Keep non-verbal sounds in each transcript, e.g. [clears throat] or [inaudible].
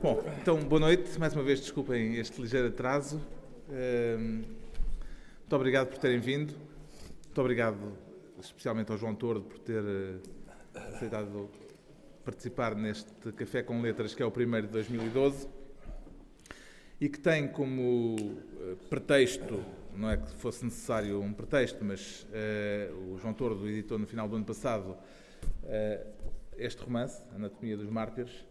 Bom, então boa noite. Mais uma vez, desculpem este ligeiro atraso. Ehm, muito obrigado por terem vindo. Muito obrigado especialmente ao João Tordo por ter eh, aceitado participar neste Café com Letras, que é o primeiro de 2012 e que tem como eh, pretexto, não é que fosse necessário um pretexto, mas uh, o João Tordo editou no final do ano passado uh, este romance, Anatomia dos Mártires,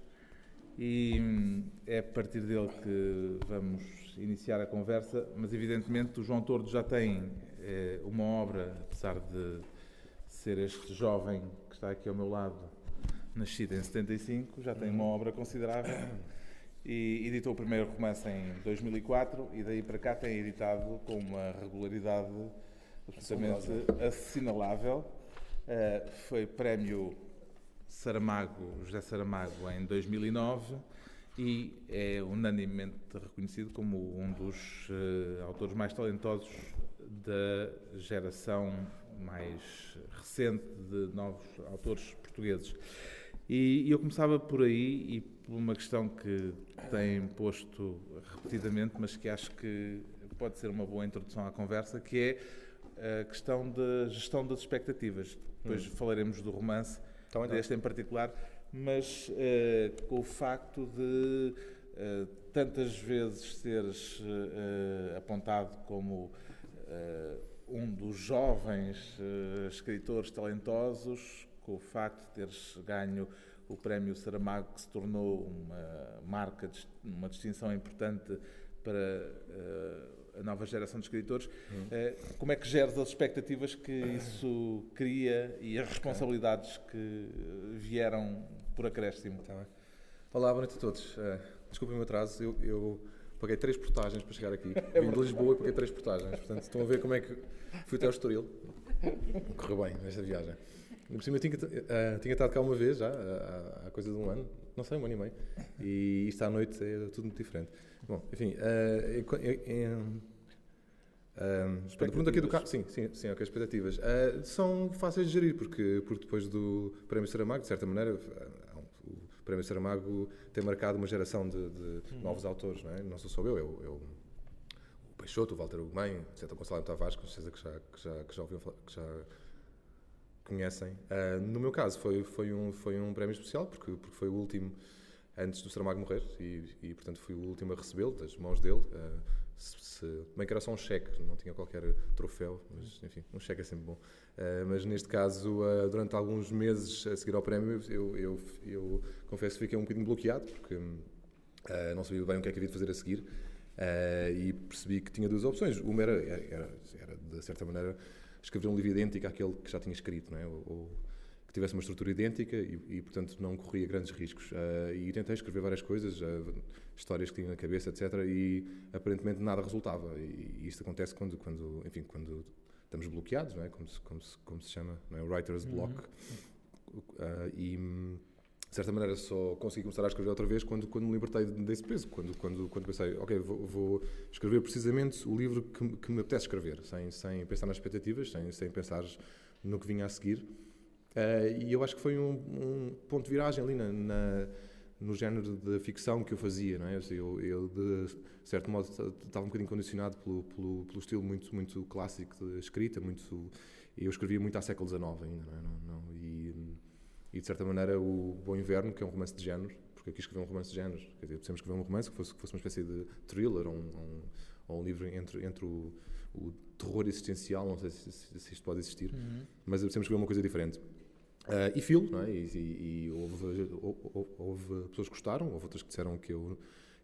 e hum, é a partir dele que vamos iniciar a conversa, mas evidentemente o João Tordo já tem uh, uma obra, apesar de ser este jovem que está aqui ao meu lado, nascido em 75, já tem uma obra considerável e editou o primeiro romance em 2004 e daí para cá tem editado com uma regularidade absolutamente assinalável. Uh, foi prémio Saramago, José Saramago em 2009 e é unanimemente reconhecido como um dos uh, autores mais talentosos da geração mais recente de novos autores portugueses. E, e eu começava por aí e por uma questão que tem posto repetidamente, mas que acho que pode ser uma boa introdução à conversa, que é a questão da gestão das expectativas. Depois hum. falaremos do romance, então, deste em particular, mas uh, com o facto de uh, tantas vezes seres uh, apontado como um dos jovens escritores talentosos, com o facto de teres ganho o prémio Saramago, que se tornou uma marca, uma distinção importante para a nova geração de escritores. Uh, como é que geres as expectativas que isso cria e as responsabilidades que vieram por acréscimo? Tá Olá, boa noite a todos. Uh, desculpem o meu atraso, eu, eu, paguei três portagens para chegar aqui. [laughs] É Vim de Lisboa e paguei três portagens. Portanto, estão a ver como é que fui até ao Estoril. Correu bem nesta viagem. Por cima, eu tinha, uh, tinha estado cá uma vez já, há coisa de um ano, não sei, um ano e meio, e isto à noite é tudo muito diferente. Bom, enfim, uh, em, uh, pergunta aqui do carro, sim, sim, sim, ok, expectativas. Uh, são fáceis de gerir, porque, porque depois do Prémio Saramago, de certa maneira, o Prémio Saramago tem marcado uma geração de, de hum. novos autores, não é? Não sou só eu, é o, é o, Peixoto, o Walter Ugumem, etc. O Gonçalo Tavares, com certeza que já, que já, que já ouviu falar, que já conhecem. Uh, no meu caso, foi, foi, um, foi um prémio especial, porque, porque foi o último antes do Saramago morrer e, e portanto, fui o último a recebê-lo, das mãos dele. Uh, se, se, bem que era só um cheque, não tinha qualquer troféu, mas enfim, um cheque é sempre bom. Uh, mas neste caso, uh, durante alguns meses a seguir ao prémio, eu, eu, eu confesso que fiquei um bocadinho bloqueado, porque não sabia bem o que é que havia de fazer a seguir. e percebi que tinha duas opções. Uma era, era, era de certa maneira, escrever um livro idêntico àquele que já tinha escrito, não é? ou, ou tivesse uma estrutura idêntica e, e, portanto, não corria grandes riscos. Uh, e tentei escrever várias coisas, uh, histórias que tinha na cabeça, etc. E aparentemente nada resultava. E, e isto acontece quando, quando, enfim, quando estamos bloqueados, não é? Como se, como se, como se chama, não é? O writer's block. Uhum. Uh, e de certa maneira só consegui começar a escrever outra vez quando, quando me libertei desse peso, quando, quando, quando pensei, ok, vou, vou escrever precisamente o livro que, que, me apetece escrever, sem, sem pensar nas expectativas, sem, sem pensar no que vinha a seguir. Uh, e eu acho que foi um, um ponto de viragem ali na, na, no género de ficção que eu fazia, não é? Eu, eu de certo modo, estava um bocadinho condicionado pelo, pelo, pelo estilo muito, muito clássico de escrita, muito... Eu escrevia muito há século XIX ainda, não é? Não, não, e, e, de certa maneira, o Bom Inverno, que é um romance de género, porque eu quis escrever um romance de género, quer dizer, precisamos escrever um romance que fosse, que fosse uma espécie de thriller ou um, um, ou um livro entre, entre o, o, terror existencial, não sei se, se, se isto pode existir, uhum. mas precisamos escrever uma coisa diferente. Uh, e filo, não é? E, e, e houve, houve, houve, pessoas que gostaram, houve outras que disseram que eu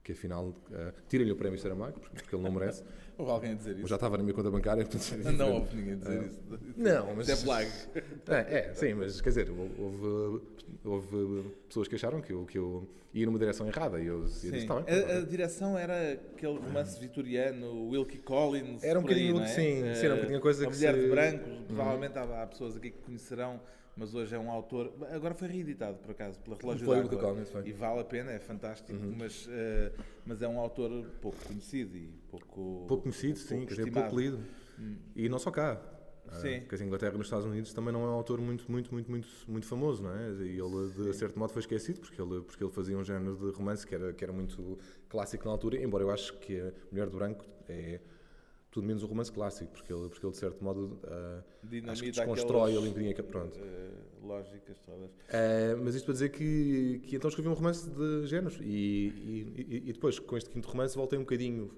que afinal uh, tirem-lhe o prémio Saramago, porque, porque ele não merece. [laughs] houve alguém a dizer isso? já estava na minha conta bancária, portanto... Não, não houve [laughs] ninguém a dizer uh, isso. Não, mas... É flag. [laughs] É, é, sim, mas quer dizer, houve, houve pessoas que acharam que eu, que eu ia numa direção errada e eu, eu disse, tá bem, a, a, direção era aquele romance vitoriano, Wilkie Collins, Era um bocadinho, aí, é? sim, sim, era um bocadinho a coisa a que Mulher se... de Brancos, uhum. provavelmente há, há pessoas aqui que conhecerão mas hoje é um autor. Agora foi reeditado, por acaso, pela Relógio foi d'Água. Collins, foi. E vale a pena, é fantástico, uhum. mas, uh, mas é um autor pouco conhecido e pouco. Pouco conhecido, pouco sim, quer dizer, pouco lido. Hum. E não só cá. Sim. Porque a Inglaterra nos Estados Unidos também não é um autor muito, muito, muito, muito, muito famoso, não é? E ele, de certo modo, foi esquecido porque ele, porque ele fazia um género de romance que era, que era muito clássico na altura, embora eu acho que a Mulher do Branco é tudo menos um romance clássico, porque ele, porque ele de certo modo, uh, acho que desconstrói aquelas, um bocadinho. Pronto. Uh, lógicas todas. Uh, mas isto para dizer que, que então escrevi um romance de géneros e, e, e, depois, com este quinto romance, voltei um bocadinho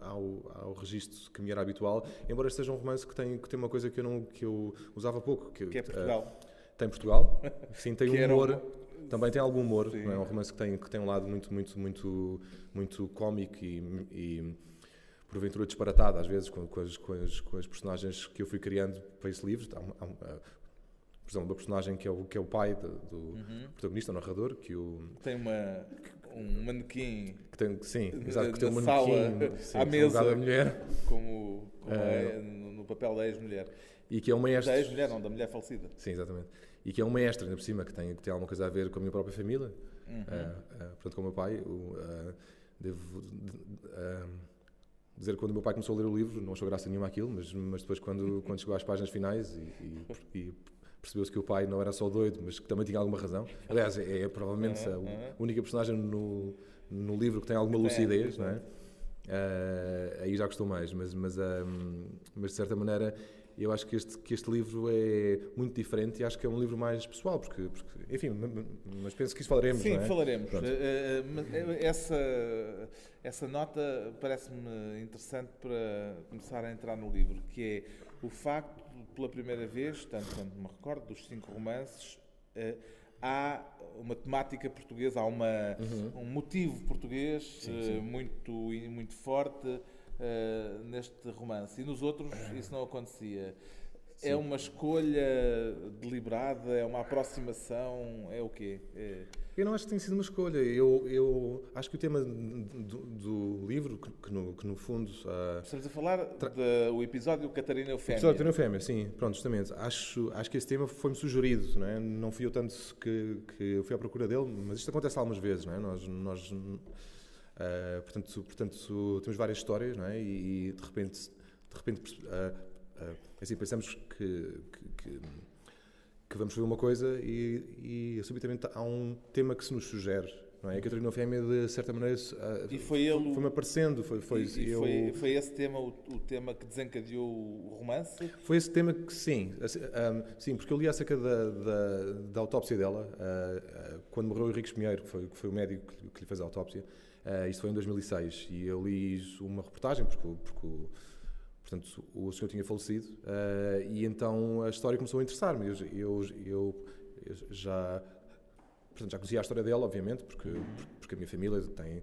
ao, ao registro que me era habitual, embora este seja um romance que tem, que tem uma coisa que eu, não, que eu usava pouco. Que, que é Portugal. tem Portugal, [laughs] sim, tem um humor. Também tem algum humor, não é um romance que tem, que tem um lado muito, muito, muito, muito cómico e porventura disparatada, às vezes, com, com, as, com, as, com, as, personagens que eu fui criando para esse livro. Há, há, há, por exemplo, uma personagem que é o, que é o pai de, do uhum. protagonista, o narrador, que o... Tem uma, um manequim... Que tem, sim, exato, [laughs] que tem um manequim sim, à mesa, da mulher. Como, como é, no, no, papel da ex-mulher. E que é um maestro... Da ex-mulher, não, da mulher falecida. Sim, exatamente. E que é um maestro, ainda por cima, que tem, que tem alguma coisa a ver com a minha própria família. Uhum. Uh, uh, portanto, com o meu pai, o, uh, devo dizer quando o meu pai começou a ler o livro, não achou graça nenhuma aquilo, mas, mas depois quando, [laughs] quando chegou às páginas finais e, e, e percebeu-se que o pai não era só doido, mas que também tinha alguma razão. Aliás, é, é provavelmente a única personagem no, no livro que tem alguma lucidez, não é? Uh, aí já gostou mais, mas, mas, uh, mas de certa maneira eu acho que este, que este livro é muito diferente e acho que é um livro mais pessoal, porque, porque enfim, mas penso que isso falaremos. Sim, é? falaremos. Uh, essa, essa nota parece-me interessante para começar a entrar no livro, que é o facto, pela primeira vez, tanto quanto me recordo, dos cinco romances, há uma temática portuguesa, há uma, uhum. um motivo português sim, sim. muito, muito forte uh, neste romance. E nos outros isso não acontecia. É Sim. É uma escolha deliberada? É uma aproximação? É o quê? É... Eu não acho que tenha sido uma escolha. Eu, eu acho que o tema do, do livro, que, que, no, que, no, fundo. Uh, Estamos a falar tra... do episódio Catarina Eufémia. Episódio Catarina Eufémia, sim, pronto, justamente. Acho, acho que esse tema foi-me sugerido, não, é? não fui eu tanto que, que fui à procura dele, mas isto acontece algumas vezes, não é? Nós. nós Uh, portanto, portanto, temos várias histórias, não é? E, e de repente, de repente uh, uh, assim, pensamos que, que, que, vamos fazer uma coisa e, e subitamente há um tema que se nos sugere. Não é? A Catarina Fêmea, de certa maneira, e foi ele, foi-me aparecendo. Foi, foi, e, eu, foi, foi, esse tema o, o, tema que desencadeou o romance? Foi esse tema que, sim. Um, sim, porque eu li acerca da, da, da autópsia dela, quando morreu o Henrique Pinheiro, que foi, que foi o médico que, que lhe fez a autópsia. Uh, isto foi em 2006 e eu li uma reportagem, porque, porque portanto, o senhor tinha falecido, uh, e então a história começou a interessar-me. Eu, eu, eu, eu, já, portanto, já conhecia a história dela, obviamente, porque, porque a minha família tem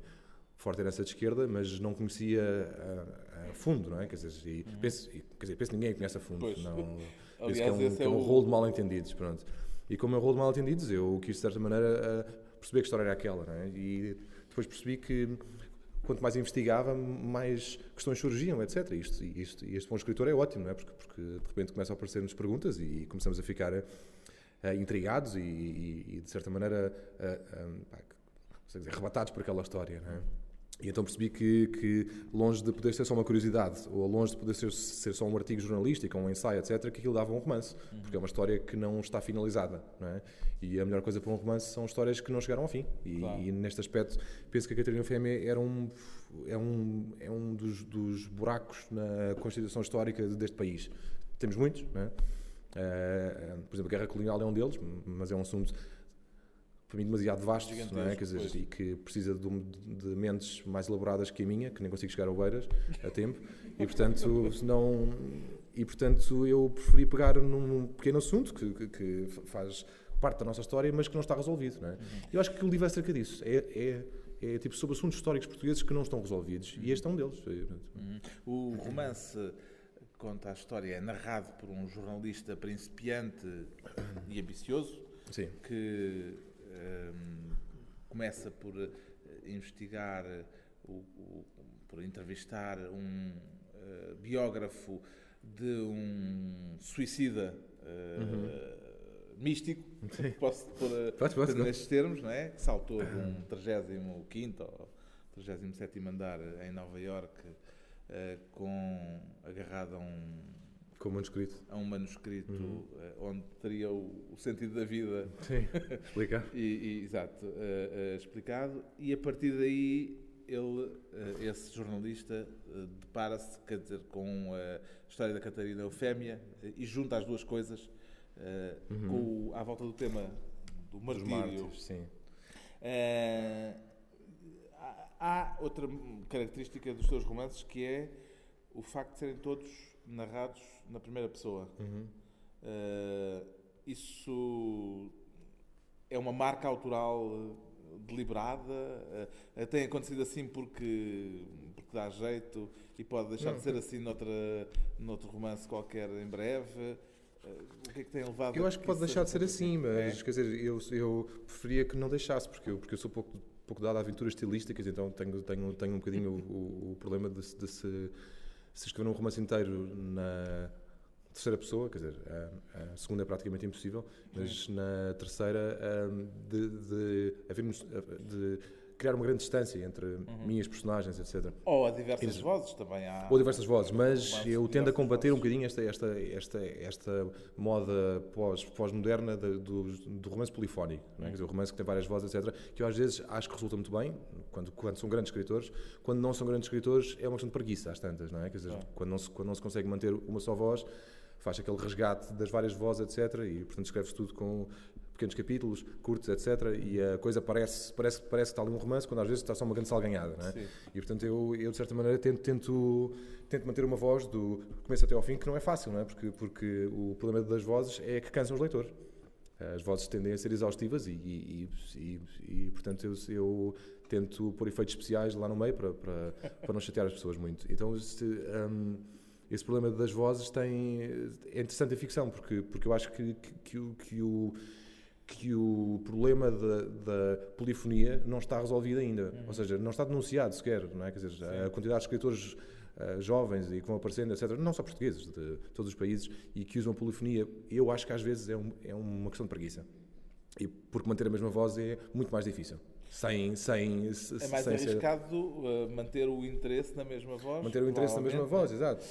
forte herança de esquerda, mas não conhecia a, a fundo, não é? Quer dizer, e uhum. penso, e, quer dizer, penso que ninguém conhece a fundo. Pois. Não, [laughs] Aliás, que é um, esse é, um é rolo de mal-entendidos, pronto. E como é um rolo de mal-entendidos, eu quis, de certa maneira, perceber que história era aquela, não é? E, depois percebi que quanto mais investigava, mais questões surgiam, etc. E, isto, e, isto, e este bom escritor é ótimo, não é? Porque, porque de repente começam a aparecer-nos perguntas e, começamos a ficar uh, intrigados e, e, de certa maneira, uh, uh, dizer, arrebatados por aquela história, não é? E então percebi que, que, longe de poder ser só uma curiosidade, ou longe de poder ser, ser só um artigo jornalístico, um ensaio, etc., que aquilo dava um romance, uhum. porque é uma história que não está finalizada, não é? E a melhor coisa para um romance são histórias que não chegaram ao fim. E, claro. e neste aspecto, penso que a Catarina Fêmea era um, é um, é um dos, dos buracos na constituição histórica deste país. Temos muitos, não é? Uh, por exemplo, a guerra colonial é um deles, mas é um assunto para mim demasiado vasto, não é? Quer dizer, e que precisa de, de, mentes mais elaboradas que a minha, que nem consigo chegar ao Beiras a tempo, e portanto, não, e portanto eu preferi pegar num pequeno assunto que, que, que, faz parte da nossa história, mas que não está resolvido, não é? Uhum. Eu acho que o livro é acerca disso, é, é, é, tipo sobre assuntos históricos portugueses que não estão resolvidos, uhum. e este é um deles. Uhum. O romance conta a história, é narrado por um jornalista principiante e ambicioso, Sim. que um, começa por uh, investigar, uh, o, por entrevistar um uh, biógrafo de um suicida uhum. místico, Sim. posso pôr pode, pode, nestes termos, não é? Que saltou de um 35 ou 37 andar em Nova Iorque com agarrado a um Com o manuscrito. a um manuscrito eh, onde teria o, o sentido da vida Sim. [laughs] Explica. e, e, exato, eh, eh, explicado, e a partir daí ele, esse jornalista, depara-se, quer dizer, com a história da Catarina Eufémia e junta as duas coisas eh, com à volta do tema do martírio. mártires, sim. Há- outra característica dos teus romances que é o facto de serem todos narrados na primeira pessoa. Uhum. Eh, isso é uma marca autoral eh, deliberada? Eh, tem acontecido assim porque, porque dá jeito e pode deixar de ser assim noutra, noutro romance qualquer em breve? O que é que tem levado Eu acho que pode deixar de ser assim, mas É? quer dizer, eu, eu preferia que não deixasse, porque eu, porque eu sou pouco, pouco dado a aventuras estilísticas, então tenho, tenho, tenho um bocadinho o, o- o problema de, de se, se escrever um romance inteiro na terceira pessoa, quer dizer, a, a segunda é praticamente impossível, mas na terceira hum, de, de, de criar uma grande distância entre minhas personagens, etc. Ou a diversas vozes também há. Ou diversas vozes, mas eu tendo a combater um vozes. bocadinho esta, esta, esta, esta moda pós- pós-moderna de- do, do romance polifónico, é? Quer dizer, o romance que tem várias vozes, etc., que eu às vezes acho que resulta muito bem, quando, quando são grandes escritores, quando não são grandes escritores é uma questão de preguiça, às tantas, não é? Quer dizer, Ah. quando, não se, quando não se consegue manter uma só voz, faz aquele resgate das várias vozes, etc., e portanto escreve-se tudo com pequenos capítulos, curtos, etc., e a coisa parece, parece, parece que está ali um romance, quando às vezes está só uma grande salganhada, não é? Sim. E portanto eu, eu de certa maneira tento, tento, tento manter uma voz do começo até ao fim, que não é fácil, não é? Porque, porque o problema das vozes é que cansam os leitores. As vozes tendem a ser exaustivas e, e, e, e- portanto eu, eu tento pôr efeitos especiais lá no meio para, para, para não chatear as pessoas muito. Então esse, hum, esse problema das vozes tem, é interessante em ficção, porque, porque eu acho que, que, que o- que o que o problema da, da polifonia não está resolvido ainda. Ou seja, não está denunciado sequer. Não é? Quer dizer, a quantidade de escritores ah, jovens e que vão aparecendo, etc., não só portugueses, de todos os países, e que usam polifonia, eu acho que às vezes é, um- é uma questão de preguiça. E porque manter a mesma voz é muito mais difícil. Sem, sem, se- É mais sem ser- arriscado uh, manter o interesse na mesma voz. manter o interesse na mesma voz, exato.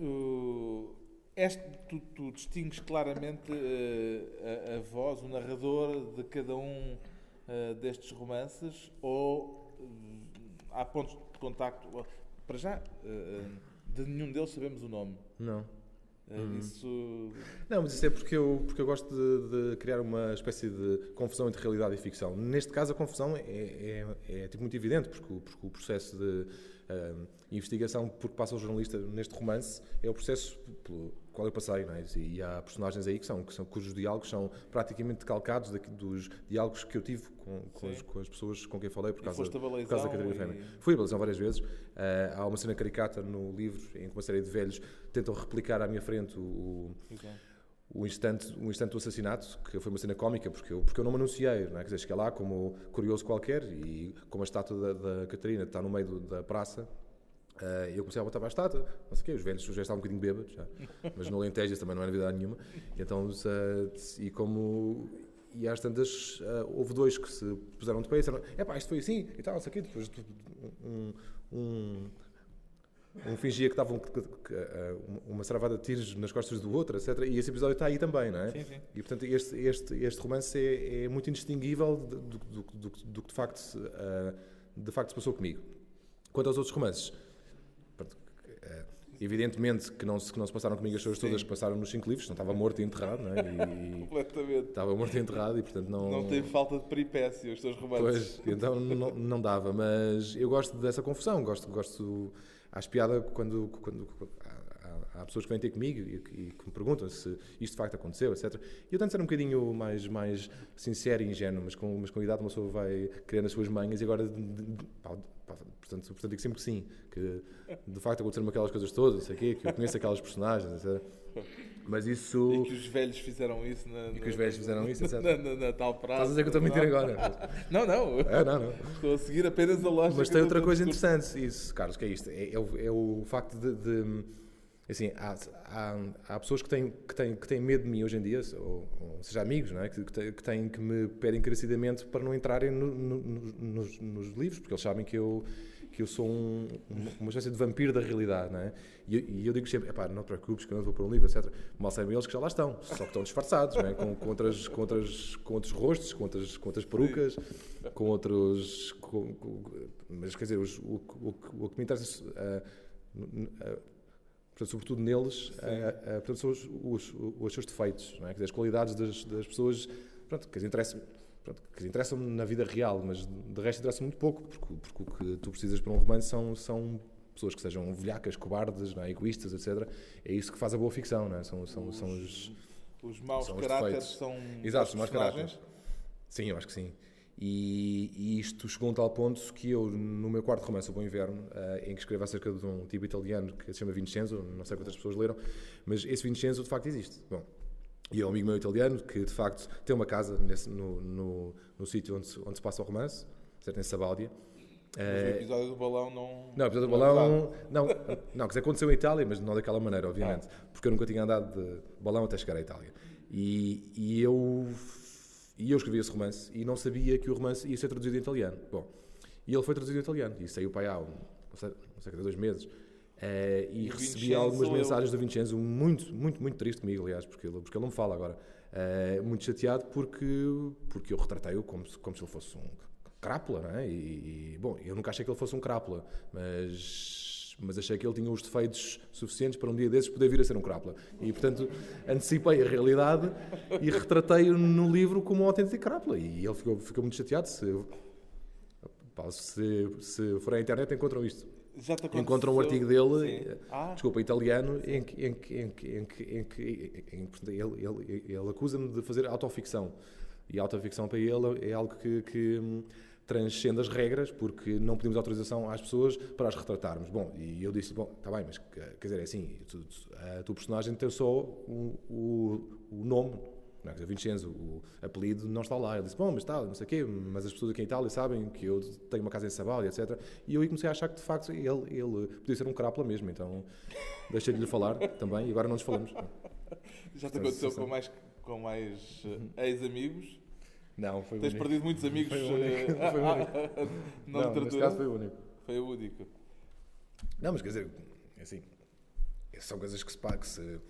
Uh, o- este, tu, tu distingues claramente uh, a, a voz, o narrador de cada um uh, destes romances ou uh, há pontos de contacto? Para já, uh, de nenhum deles sabemos o nome. Não. Uh, Isso. Não, mas isso é porque eu, porque eu gosto de, de criar uma espécie de confusão entre realidade e ficção. Neste caso, a confusão é, é, é, tipo, muito evidente, porque, o- porque o processo de ahm, investigação por que passa o jornalista neste romance é o processo pelo qual eu passei. Não é? E há personagens aí que são, que são, cujos diálogos são praticamente calcados daqui- dos diálogos que eu tive com, com, as, com as pessoas com quem falei por causa, por causa da Catarina e- Fêmea. Fui a Baleizão várias vezes. Ah, há uma cena caricata no livro em que uma série de velhos tentam replicar à minha frente o- o, o instante, o instante do assassinato, que foi uma cena cómica, porque eu, porque eu não me anunciei, não é? Quer dizer, cheguei lá como curioso qualquer e como a estátua da, da Catarina está no meio do- da praça, eh, eu comecei a botar para a estátua, não sei o quê, os velhos já estavam um bocadinho bêbados, já. mas no Alentejo isso também não era novidade nenhuma, e então, eh, e como... E às tantas, eh, houve dois que se puseram de pé e disseram: é pá, isto foi assim e tal, não sei o quê. Depois um, um, um fingia que estavam uma- saravada de tiros nas costas do outro, etc. E esse episódio está aí também, não é? Sim, sim. E portanto este, este, este romance é, é muito indistinguível do, do, do, do, que de facto, se, de facto se passou comigo. Quanto aos outros romances, evidentemente que não, se, que não se passaram comigo as coisas todas que passaram nos cinco livros, não estava morto e enterrado, não é? E, [laughs] Completamente. estava morto e enterrado e portanto não... Não tem falta de peripécia os teus romances. Pois, então não, não dava, mas eu gosto dessa confusão, gosto, gosto acho piada quando, quando, há, pessoas que vêm ter comigo e, que- e que me perguntam se isto de facto aconteceu, etc. E eu tento ser um bocadinho mais, mais sincero e ingênuo, mas com, mas com a idade uma pessoa vai criando as suas manhas e agora, de- de- pá, pá, portanto, portanto digo sempre que sim, que de facto aconteceram aquelas coisas todas, não sei o quê, que eu conheço aquelas personagens, etc. Mas isso... E que os velhos fizeram isso na, E que os velhos fizeram isso, etc. na, na, na tal praça. Estás a dizer que eu estou a mentir agora. [laughs] Não, não. É, não, não. Estou a seguir apenas a lógica. Mas tem outra coisa interessante, isso, Carlos, que é isto. É, é o, é o facto de. de- assim, há, há, há pessoas que têm, que, têm, que têm medo de mim hoje em dia, ou, ou seja, amigos, não é? que, que, têm, que me pedem encarecidamente para não entrarem no- no- no- nos, nos livros, porque eles sabem que eu, que eu sou um, uma espécie de vampiro da realidade, não é? E, e eu digo sempre, não te preocupes que eu não vou pôr um livro, etc. Mal sabem eles que já lá estão, só que estão disfarçados, não é? Com, com, outras, com, outras, com outros rostos, com outras, com outras perucas, com outros... Com, com, mas, quer dizer, os, o, o, o, que me interessa... Uh, uh, portanto, sobretudo neles, uh, uh, portanto, são os, os, os, seus defeitos, não é? Dizer, as qualidades das, das pessoas pronto, que as interessam pronto, que interessam na vida real, mas de resto interessa muito pouco, porque, porque, o que tu precisas para um romance são, são pessoas que sejam velhacas, cobardes, é? egoístas, etc. É isso que faz a boa ficção, é? São, são, os, são os. Os maus caráteres são. Exato, os maus caráteres. Sim, eu acho que sim. E, e, isto chegou a um tal ponto que eu, no meu quarto romance, O Bom Inverno, uh, em que escrevo acerca de um tipo italiano que se chama Vincenzo, não sei quantas pessoas leram, mas esse Vincenzo de facto existe. Bom, e é um amigo meu italiano que, de facto, tem uma casa nesse, no, no, no sítio onde, onde se passa o romance, certo? em Sabália. Mas o eh, episódio do balão não. Não, o episódio do é balão. Não, não, que aconteceu em Itália, mas não daquela maneira, obviamente. Ah. Porque eu nunca tinha andado de balão até chegar à Itália. E, e, eu, e eu escrevi esse romance e não sabia que o romance ia ser traduzido em italiano. Bom, e ele foi traduzido em italiano e saiu para aí há, um, não sei, não sei, dois meses. Uh, e recebi algumas mensagens do Vincenzo muito, muito, muito triste comigo, aliás, porque ele, porque ele não me fala agora. Uh, muito chateado porque, porque eu retratei-o como, se, como se ele fosse um crápula, não é? E, e, bom, eu nunca achei que ele fosse um crápula, mas, mas achei que ele tinha os defeitos suficientes para um dia desses poder vir a ser um crápula. E, portanto, antecipei a realidade e retratei-o no livro como um autêntico crápula. E ele ficou, ficou muito chateado. Se, se, se for à internet, encontram isto encontram um artigo dele, ah. desculpa, italiano, em que, em que, em que, em que, em que ele, ele, ele acusa-me de fazer autoficção. E autoficção para ele é algo que, que hum, transcende as regras, porque não pedimos autorização às pessoas para as retratarmos. Bom, e eu disse, bom, está bem, mas quer dizer, é assim, tu, a tua personagem tem só o, o, o nome não é? Vincenzo, o apelido não está lá. Ele disse, bom, mas está, não sei o quê, mas as pessoas aqui em Itália sabem que eu tenho uma casa em Sabália, etc. E eu aí comecei a achar que, de facto, ele, ele podia ser um crápula mesmo, então deixei de lhe falar [laughs] também e agora não nos falamos. Já te aconteceu com mais, com mais uh, ex-amigos? Não, foi o Tens único. perdido muitos amigos foi o único. Uh, [laughs] foi o único. [laughs] não, neste caso foi o único. Foi o único. Não, mas quer dizer, é assim, são coisas que se, que se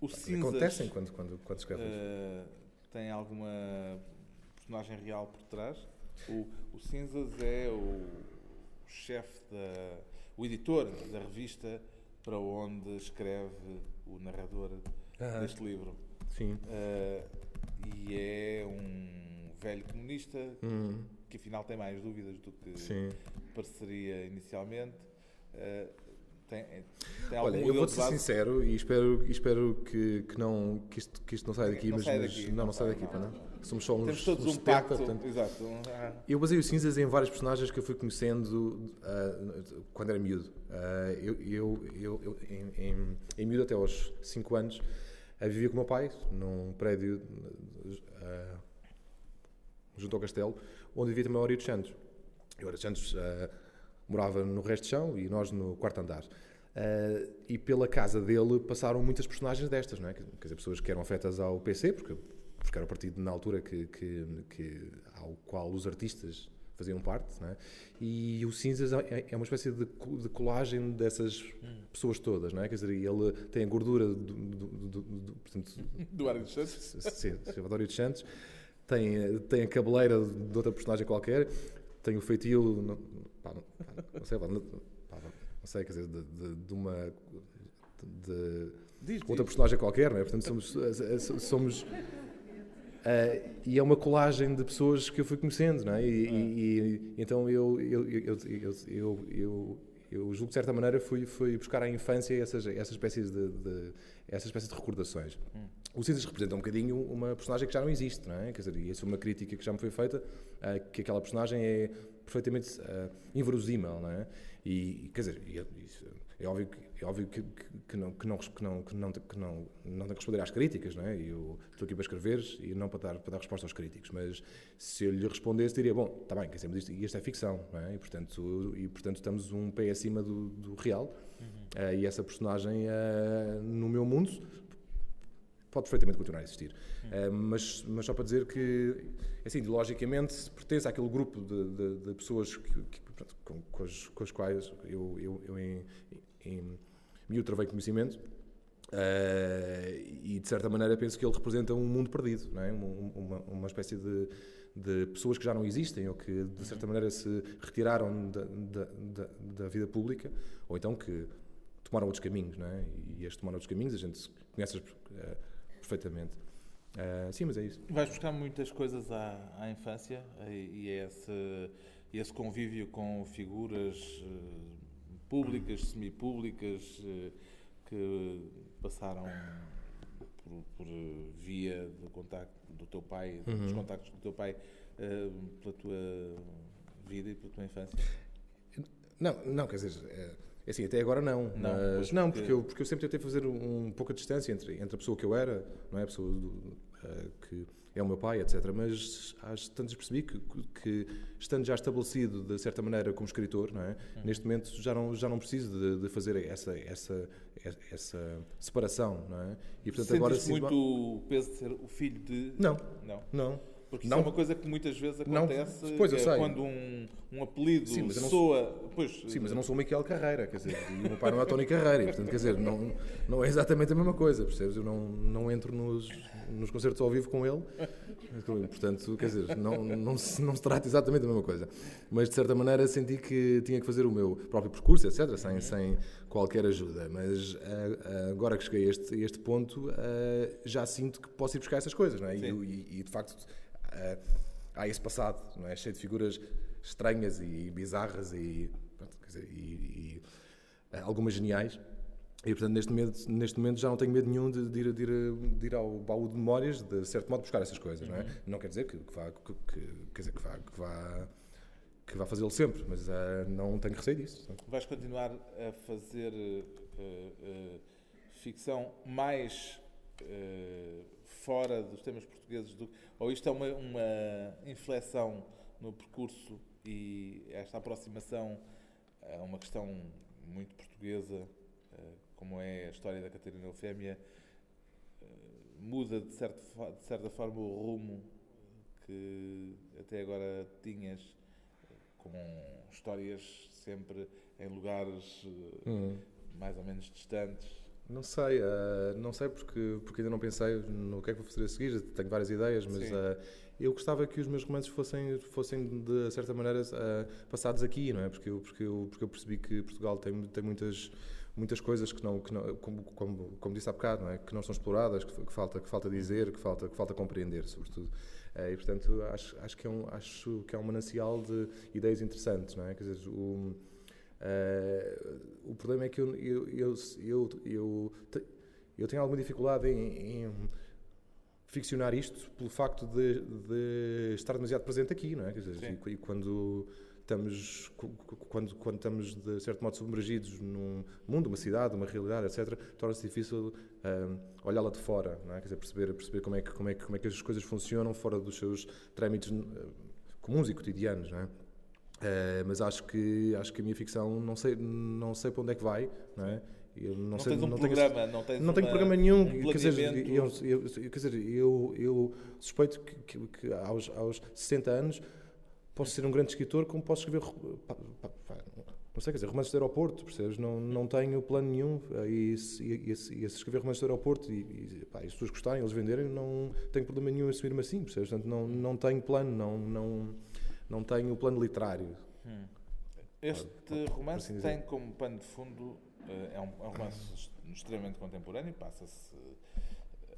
o Cinzas, acontecem quando, quando, quando escreves. Uh, tem alguma personagem real por trás? O, o Cinzas é o, o chefe, da, o editor da revista para onde escreve o narrador ah, deste livro. Sim. Uh, e é um velho comunista hum. que afinal tem mais dúvidas do que Sim. pareceria inicialmente. Uh, tem, tem Olha, eu vou ser sincero e espero, espero que, que, não, que, isto, que isto não saia daqui, não mas, sai daqui, não, não sai daqui, não. É? Somos só uns, Temos todos uns um 70, pacto. Portanto, exato. Ah. Eu baseio cinzas em vários personagens que eu fui conhecendo uh, quando era miúdo. Uh, eu, eu, eu, eu, em, em, em miúdo até aos 5 anos, uh, vivia com o meu pai num prédio junto ao castelo, onde vivia também o dos Santos. Eu era dos Santos morava no resto de chão e nós no quarto andar. Uh, e pela casa dele passaram muitas personagens destas, não é? Quer dizer, pessoas que eram afetas ao PC, porque, porque era o partido na altura que, que, que, ao qual os artistas faziam parte, não é? E o Cinzas é, é uma espécie de, de colagem dessas pessoas todas, não é? Quer dizer, ele tem a gordura do, do, do, do, portanto, [laughs] do Mário dos Santos. Sim, Salvador dos Santos. Tem, tem a cabeleira de outra personagem qualquer, tem o feitio, não, pá, não, não sei, pá, não, sei, quer dizer, de, de, de uma. de, diz, outra diz. personagem qualquer, não é? Portanto, somos. Eh, somos uh, e é uma colagem de pessoas que eu fui conhecendo, não é? E, ah. e, e então eu eu, eu, eu, eu, eu, eu julgo de certa maneira fui, fui buscar à infância essas, essas espécies de, de essas espécies de recordações. Hum. O Cinzas representa um bocadinho uma personagem que já não existe, não é? Quer dizer, e essa é uma crítica que já me foi feita, uh, que aquela personagem é perfeitamente uh, inverosímil, não é? E, quer dizer, é óbvio, que, é óbvio que, que, não, que, não, que, não, que, não, que não, não tem que responder às críticas, não é? Eu estou aqui para escrever e não para dar, para dar resposta aos críticos, mas se eu lhe respondesse, diria: bom, está bem, quer dizer, mas isto, é ficção, não é? E portanto, e, portanto estamos um pé acima do, do real. Uhum. Uh, e essa personagem, uh, no meu mundo, pode perfeitamente continuar a existir. Uh, mas, mas só para dizer que, assim, logicamente, pertence àquele grupo de, de, de pessoas que, que, com, com, as, com, as, quais eu, eu, eu em, em miúdo travei conhecimento. Uh, e de certa maneira penso que ele representa um mundo perdido, não é? uma, uma, uma espécie de, de, pessoas que já não existem ou que de certa maneira se retiraram da, da, da, da vida pública ou então que tomaram outros caminhos, não é? E este tomaram outros caminhos a gente conhece uh, perfeitamente. Uh, sim, mas é isso. Vais buscar muitas coisas à, à infância e, e esse, esse convívio com figuras públicas, semipúblicas, uh, que passaram por, por, via do contacto do teu pai, uhum. dos contactos do teu pai, uh, pela tua vida e pela tua infância? Não, não, quer dizer, é, é assim, até agora não. Não, mas, não porque, eu, porque eu sempre tentei fazer um, um pouco de distância entre, entre a pessoa que eu era, não é? A pessoa do, uh, que é o meu pai, etc. Mas às tantas percebi que, que, estando já estabelecido de certa maneira como escritor, é? Uhum. neste momento já não, já não preciso de, de, fazer essa, essa, essa separação. Não é? E portanto agora muito o peso de ser o filho de. Não. Não. não. Porque isso é uma coisa que muitas vezes acontece não, pois, eu é sei. quando um, um apelido sim, mas soa. Não, pois, sim, mas eu não sou o Miquel Carreira, quer dizer, e o meu pai não é Tony Carreira, e, portanto, quer dizer, não, não é exatamente a mesma coisa, percebes? Eu não, não entro nos, nos concertos ao vivo com ele, portanto, quer dizer, não, não, se, não se trata exatamente da mesma coisa. Mas de certa maneira senti que tinha que fazer o meu próprio percurso, etc., sem, sem qualquer ajuda. Mas agora que cheguei a este, a este ponto, já sinto que posso ir buscar essas coisas, não é? E, e, e de facto há esse passado, não é? Cheio de figuras estranhas e bizarras e, pronto, dizer, e, e uh, algumas geniais. E, portanto, neste momento, neste momento já não tenho medo nenhum de, de, ir, de, ir, de ir ao baú de memórias, de certo modo, buscar essas coisas, uhum. não é? Uhum. Não quer dizer que, que vá, que, que, quer dizer, que vá, que vá, que vá fazê-lo sempre, mas uh, não tenho receio disso. Vais continuar a fazer uh, uh, ficção mais fora dos temas portugueses? Do, ou isto é uma, uma inflexão no percurso e esta aproximação a uma questão muito portuguesa, eh, como é a história da Catarina Eufémia, eh, muda de, certo, de certa forma o rumo que até agora tinhas, com histórias sempre em lugares uhum. mais ou menos distantes? Não sei, uh, não sei porque, porque ainda não pensei no que é que vou fazer a seguir. Tenho várias ideias, mas uh, eu gostava que os meus romances fossem, fossem de certa maneira, uh, passados aqui, não é? Porque eu, porque eu, porque eu percebi que Portugal tem, tem muitas muitas coisas que não, que não como, como, como disse há bocado, não é? que não são exploradas, que, que, falta, que falta dizer, que falta, que falta compreender, sobretudo. e, portanto, acho, acho, que é um, acho que é um manancial de ideias interessantes, não é? Quer dizer, o, Uh, o problema é que eu, eu, eu, eu, eu, eu tenho alguma dificuldade em, em, ficcionar isto pelo facto de, de, estar demasiado presente aqui, não é? Quer dizer, e, e, quando estamos quando, quando estamos de certo modo submergidos num mundo, uma cidade, uma realidade, etc, torna-se difícil uh, olhá-la de fora, não é? Quer dizer, perceber perceber como é que como é que como é que as coisas funcionam fora dos seus trâmites uh, comuns e cotidianos, não é? Uh, mas acho que acho que a minha ficção não sei não sei para onde é que vai não é eu não, não sei, tens um não programa tenho, não tens não tenho programa nenhum um quer dizer eu, eu, quer dizer eu, eu suspeito que, que, que, aos, aos 60 anos posso ser um grande escritor como posso escrever não sei, quer dizer, romances de aeroporto, percebes? Não, não tenho plano nenhum e se, e, e, e se escrever romances de aeroporto e, e, pá, e as pessoas gostarem, eles venderem, não tenho problema nenhum em assumir-me assim, percebes? Portanto, não, não tenho plano, não, não, não tem o plano literário. Hum. Este pode, romance assim tem como pano de fundo, uh, é, um, é, um, romance [clears throat] extremamente contemporâneo, passa-se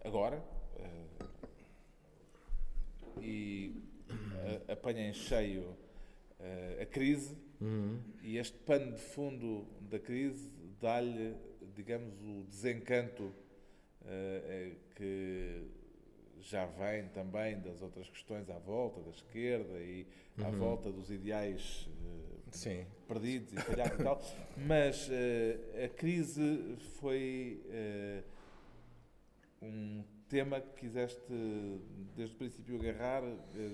agora uh, e apanha em cheio a crise uhum. e este pano de fundo da crise dá-lhe, digamos, o desencanto que já vem também das outras questões à volta da esquerda e uhum. à volta dos ideais uh, perdidos e falhados e tal, mas uh, a crise foi uh, um tema que quiseste desde o princípio agarrar,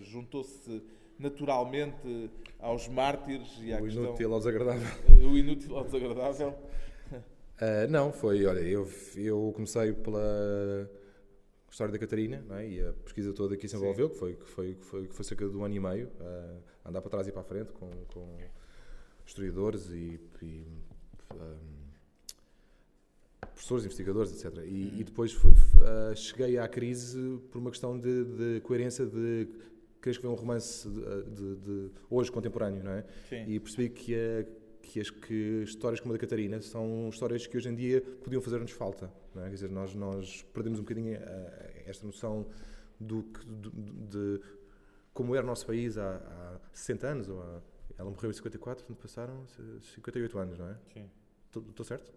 juntou-se naturalmente aos mártires e à o questão... O inútil ao desagradável. O inútil ao desagradável. [laughs] não, foi, olha, eu, eu comecei pela história da Catarina é? e a pesquisa toda que se envolveu, que foi, que, foi, que, foi, que foi cerca de um ano e meio, uh, andar para trás e para a frente com, com historiadores e, e um, professores, investigadores, etc. E, uhum. e depois uh, cheguei à crise por uma questão de, de coerência de querer escrever um romance de, de, de, hoje contemporâneo, não é? Sim. E percebi que, a, que, as, que histórias como a da Catarina são histórias que hoje em dia podiam fazer-nos falta, não é? Quer dizer, nós, nós perdemos um bocadinho a, esta noção do, do, de como era o nosso país há, há 60 anos, ou há, ela morreu em 54, portanto passaram 58 anos, não é? Sim. Estou certo?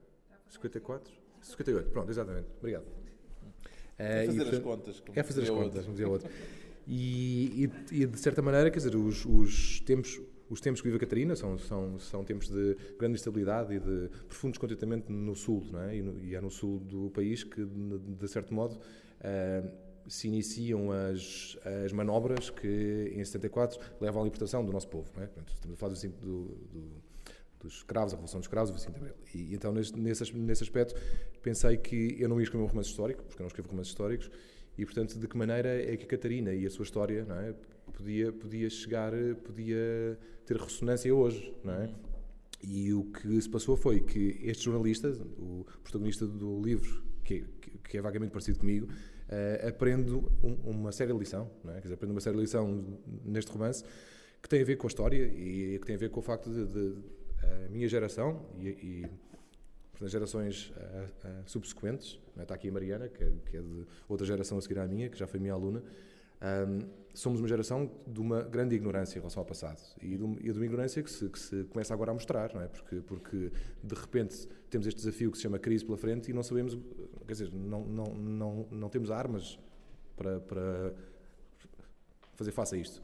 54? 58, pronto, exatamente. Obrigado. É fazer e, as contas. É fazer as contas, como dizia o outro. E, e, e, de certa maneira, quer dizer, os, os, tempos, os tempos que vive a Catarina são, são, são tempos de grande instabilidade e de profundo descontentamento no sul, não é? E, no, e é no sul do país que, de, certo modo, uh, se iniciam as, as manobras que, em 74, levam à libertação do nosso povo. Não é? Portanto, estamos a falar do, do, do dos escravos, a Revolução dos Escravos, o 25 de Abril. E então, nesse, nesse aspecto, pensei que eu não ia escrever um romance histórico, porque eu não escrevo romances históricos, e, portanto, de que maneira é que a Catarina e a sua história não é, podia, podia chegar, podia ter ressonância hoje, não é? E o que se passou foi que este jornalista, o protagonista do livro, que, que é vagamente parecido comigo, uh, aprende um, uma séria lição, não é? Quer dizer, aprende uma séria lição neste romance que tem a ver com a história e que tem a ver com o facto de, de a minha geração e, e as gerações uh, uh, subsequentes, né? está aqui a Mariana, que é, que é, de outra geração a seguir à minha, que já foi minha aluna, um, somos uma geração de uma grande ignorância em relação ao passado e de, e de uma ignorância que se, que se, começa agora a mostrar, não é? Porque, porque de repente temos este desafio que se chama crise pela frente e não sabemos, quer dizer, não, não, não, não temos armas para, para fazer face a isto.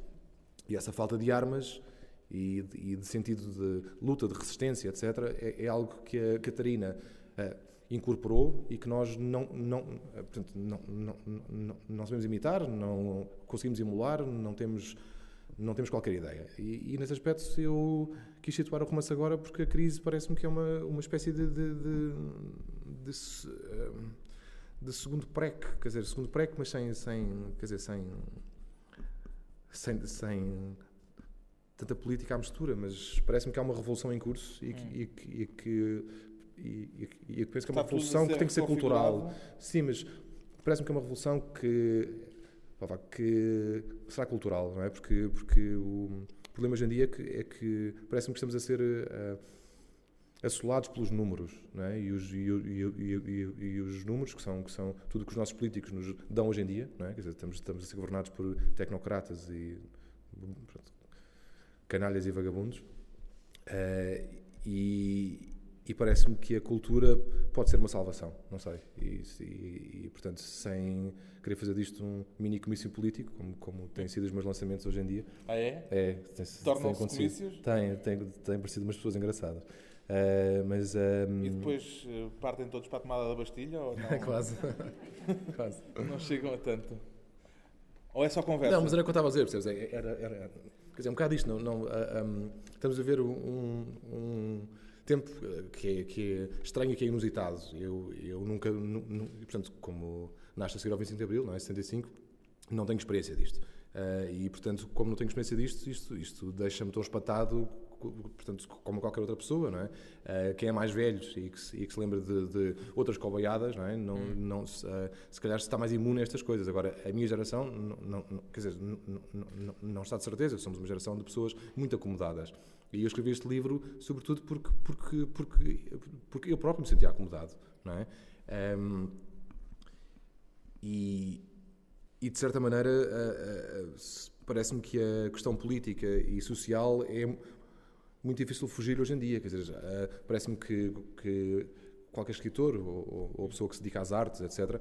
E essa falta de armas e, e de sentido de luta, de resistência, etc., é, é algo que a Catarina uh, incorporou e que nós não, não, uh, portanto, não, não, não, não sabemos imitar, não conseguimos emular, não temos, não temos qualquer ideia. E, e nesse aspecto eu quis situar o romance agora porque a crise parece-me que é uma, uma espécie de, de, de, de, de, eh, de segundo prec, quer dizer, segundo prec, mas sem, sem quer dizer, sem, sem, sem tanta política à mistura, mas parece-me que há uma revolução em curso e que, hum. e que, e que e, e, penso que é uma revolução que tem que ser cultural. Sim, mas parece-me que é uma revolução que, que será cultural, não é? Porque, porque o problema hoje em dia é que, é que parece-me que estamos a ser uh, assolados pelos números, não é? E os, e, e, os números, que são, que são tudo que os nossos políticos nos dão hoje em dia, não é? Quer dizer, estamos, estamos a ser governados por tecnocratas e pronto, canalhas e vagabundos. Uh, e, e parece-me que a cultura pode ser uma salvação, não sei. E, e, e, portanto, sem querer fazer disto um mini comício político, como, como têm sido os meus lançamentos hoje em dia. Ah, é? É. Tem, Tornam-se comícios? Tem, tem, tem parecido umas pessoas engraçadas. Uh, mas, um... Ehm, e depois uh, partem todos para a tomada da Bastilha? Ou não? [laughs] Quase. [laughs] Quase. Não chegam a tanto. Ou é só conversa? Não, mas era o que eu estava a dizer, percebes? É, era, era, Quer dizer, um bocado isto, não, não, uh, um, estamos a ver um, um tempo que é, que é, estranho e que é inusitado. Eu, eu nunca, nu, portanto, como nasce a seguir ao 25 de Abril, não é? 75, não tenho experiência disto. Uh, e, portanto, como não tenho experiência disto, isto, isto deixa-me tão espatado portanto, como qualquer outra pessoa, não é? Uh, quem é mais velho e que se, e que se lembra de, de, outras cobaiadas, não é? Não, hum. não, uh, se calhar está mais imune a estas coisas. Agora, a minha geração, não, não, quer dizer, não, não, está de certeza, somos uma geração de pessoas muito acomodadas. E eu escrevi este livro, sobretudo porque, porque, porque, porque eu próprio me sentia acomodado, não é? Um, e, e, de certa maneira, uh, parece-me que a questão política e social é muito difícil fugir hoje em dia. Quer dizer, uh, parece-me que, que, qualquer escritor ou, ou, pessoa que se dedica às artes, etc., uh,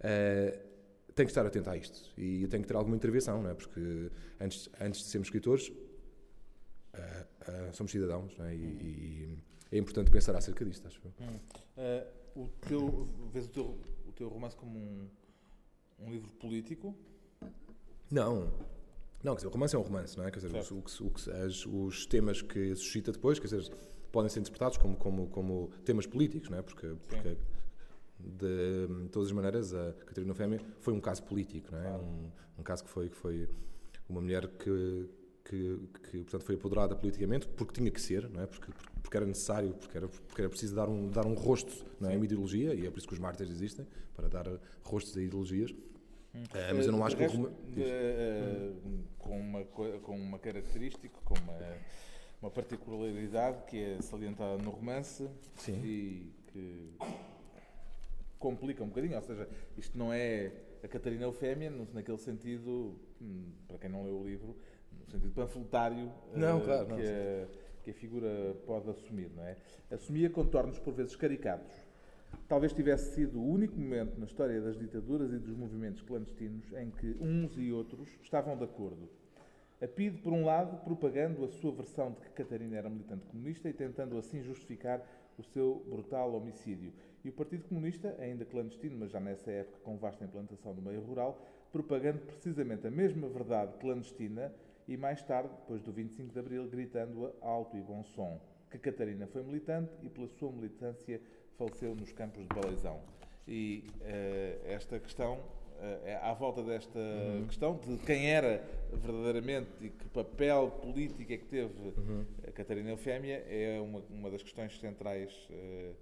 eh, tem que estar atento a isto e tem que ter alguma intervenção, não é? porque antes, antes de sermos escritores, uh, somos cidadãos não é? E, e, é importante pensar acerca disto, acho eu. Hum. o teu, vês o teu, o teu romance como um, um livro político? Não, não, quer dizer, o romance é um romance, não é? Quer dizer, os, o, as, os, temas que suscita depois, quer dizer, podem ser interpretados como, como, como temas políticos, não é? Porque, porque De todas as maneiras, a Catarina Fêmea foi um caso político, não é? Um, um caso que foi, que foi uma mulher que, que, que, portanto, foi apoderada politicamente porque tinha que ser, não é? Porque, porque era necessário, porque era, porque era preciso dar um, dar um rosto não é? uma ideologia, e é por isso que os mártires existem, para dar rostos a ideologias. Uh, mas eu não acho que... Resto, uh, com, uma, com uma característica, com uma, uma particularidade que é salientada no romance Sim. e que complica um bocadinho, ou seja, isto não é a Catarina Eufémia, naquele sentido, hum, para quem não leu o livro, no sentido panfletário não, uh, claro, que, não, a, que, a, figura pode assumir, não é? Assumia contornos por vezes caricatos. Talvez tivesse sido o único momento na história das ditaduras e dos movimentos clandestinos em que uns e outros estavam de acordo. A PIDE, por um lado, propagando a sua versão de que Catarina era militante comunista e tentando assim justificar o seu brutal homicídio. E o Partido Comunista, ainda clandestino, mas já nessa época com vasta implantação no meio rural, propagando precisamente a mesma verdade clandestina e mais tarde, depois do 25 de Abril, gritando-a alto e bom som, que Catarina foi militante e pela sua militância faleceu nos campos de Baleizão. E uh, esta questão, uh, à volta desta uhum. questão de quem era verdadeiramente e que papel político é que teve uhum. a Catarina Eufémia, é uma, uma das questões centrais uh,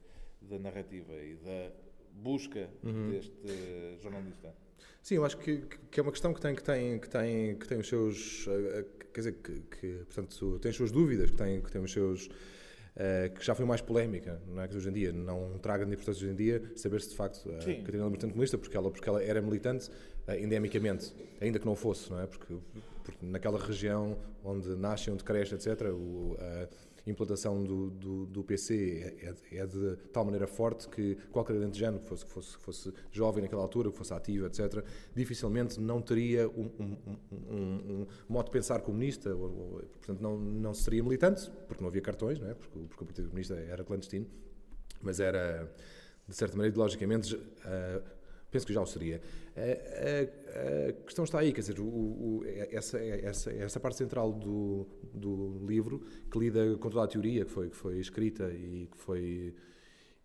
da narrativa e da busca uhum. deste jornalista. Sim, eu acho que, que é uma questão que tem, que tem, que tem, que tem os seus. Quer dizer, que, que portanto, tem as suas dúvidas, que tem, que tem os seus. Uh, que já foi mais polémica, não é? Que hoje em dia não traga de importância hoje em dia saber se de facto a Catarina é militante comunista, porque ela, porque ela era militante uh, endemicamente, ainda que não fosse, não é? Porque, porque naquela região onde nasce, onde cresce, etc., o, uh, implantação do, do, do PC é, é, de tal maneira forte que qualquer alentejano que fosse, que fosse, fosse jovem naquela altura, que fosse ativo, etc., dificilmente não teria um, um, um, um modo de pensar comunista, ou, ou, portanto não, não seria militante, porque não havia cartões, não é? porque, porque o Partido Comunista era clandestino, mas era, de certa maneira, ideologicamente, uh, penso que já o seria. A, a, questão está aí, quer dizer, o, o, essa, essa, essa parte central do, do livro, que lida com toda a teoria que foi, que foi escrita e que foi,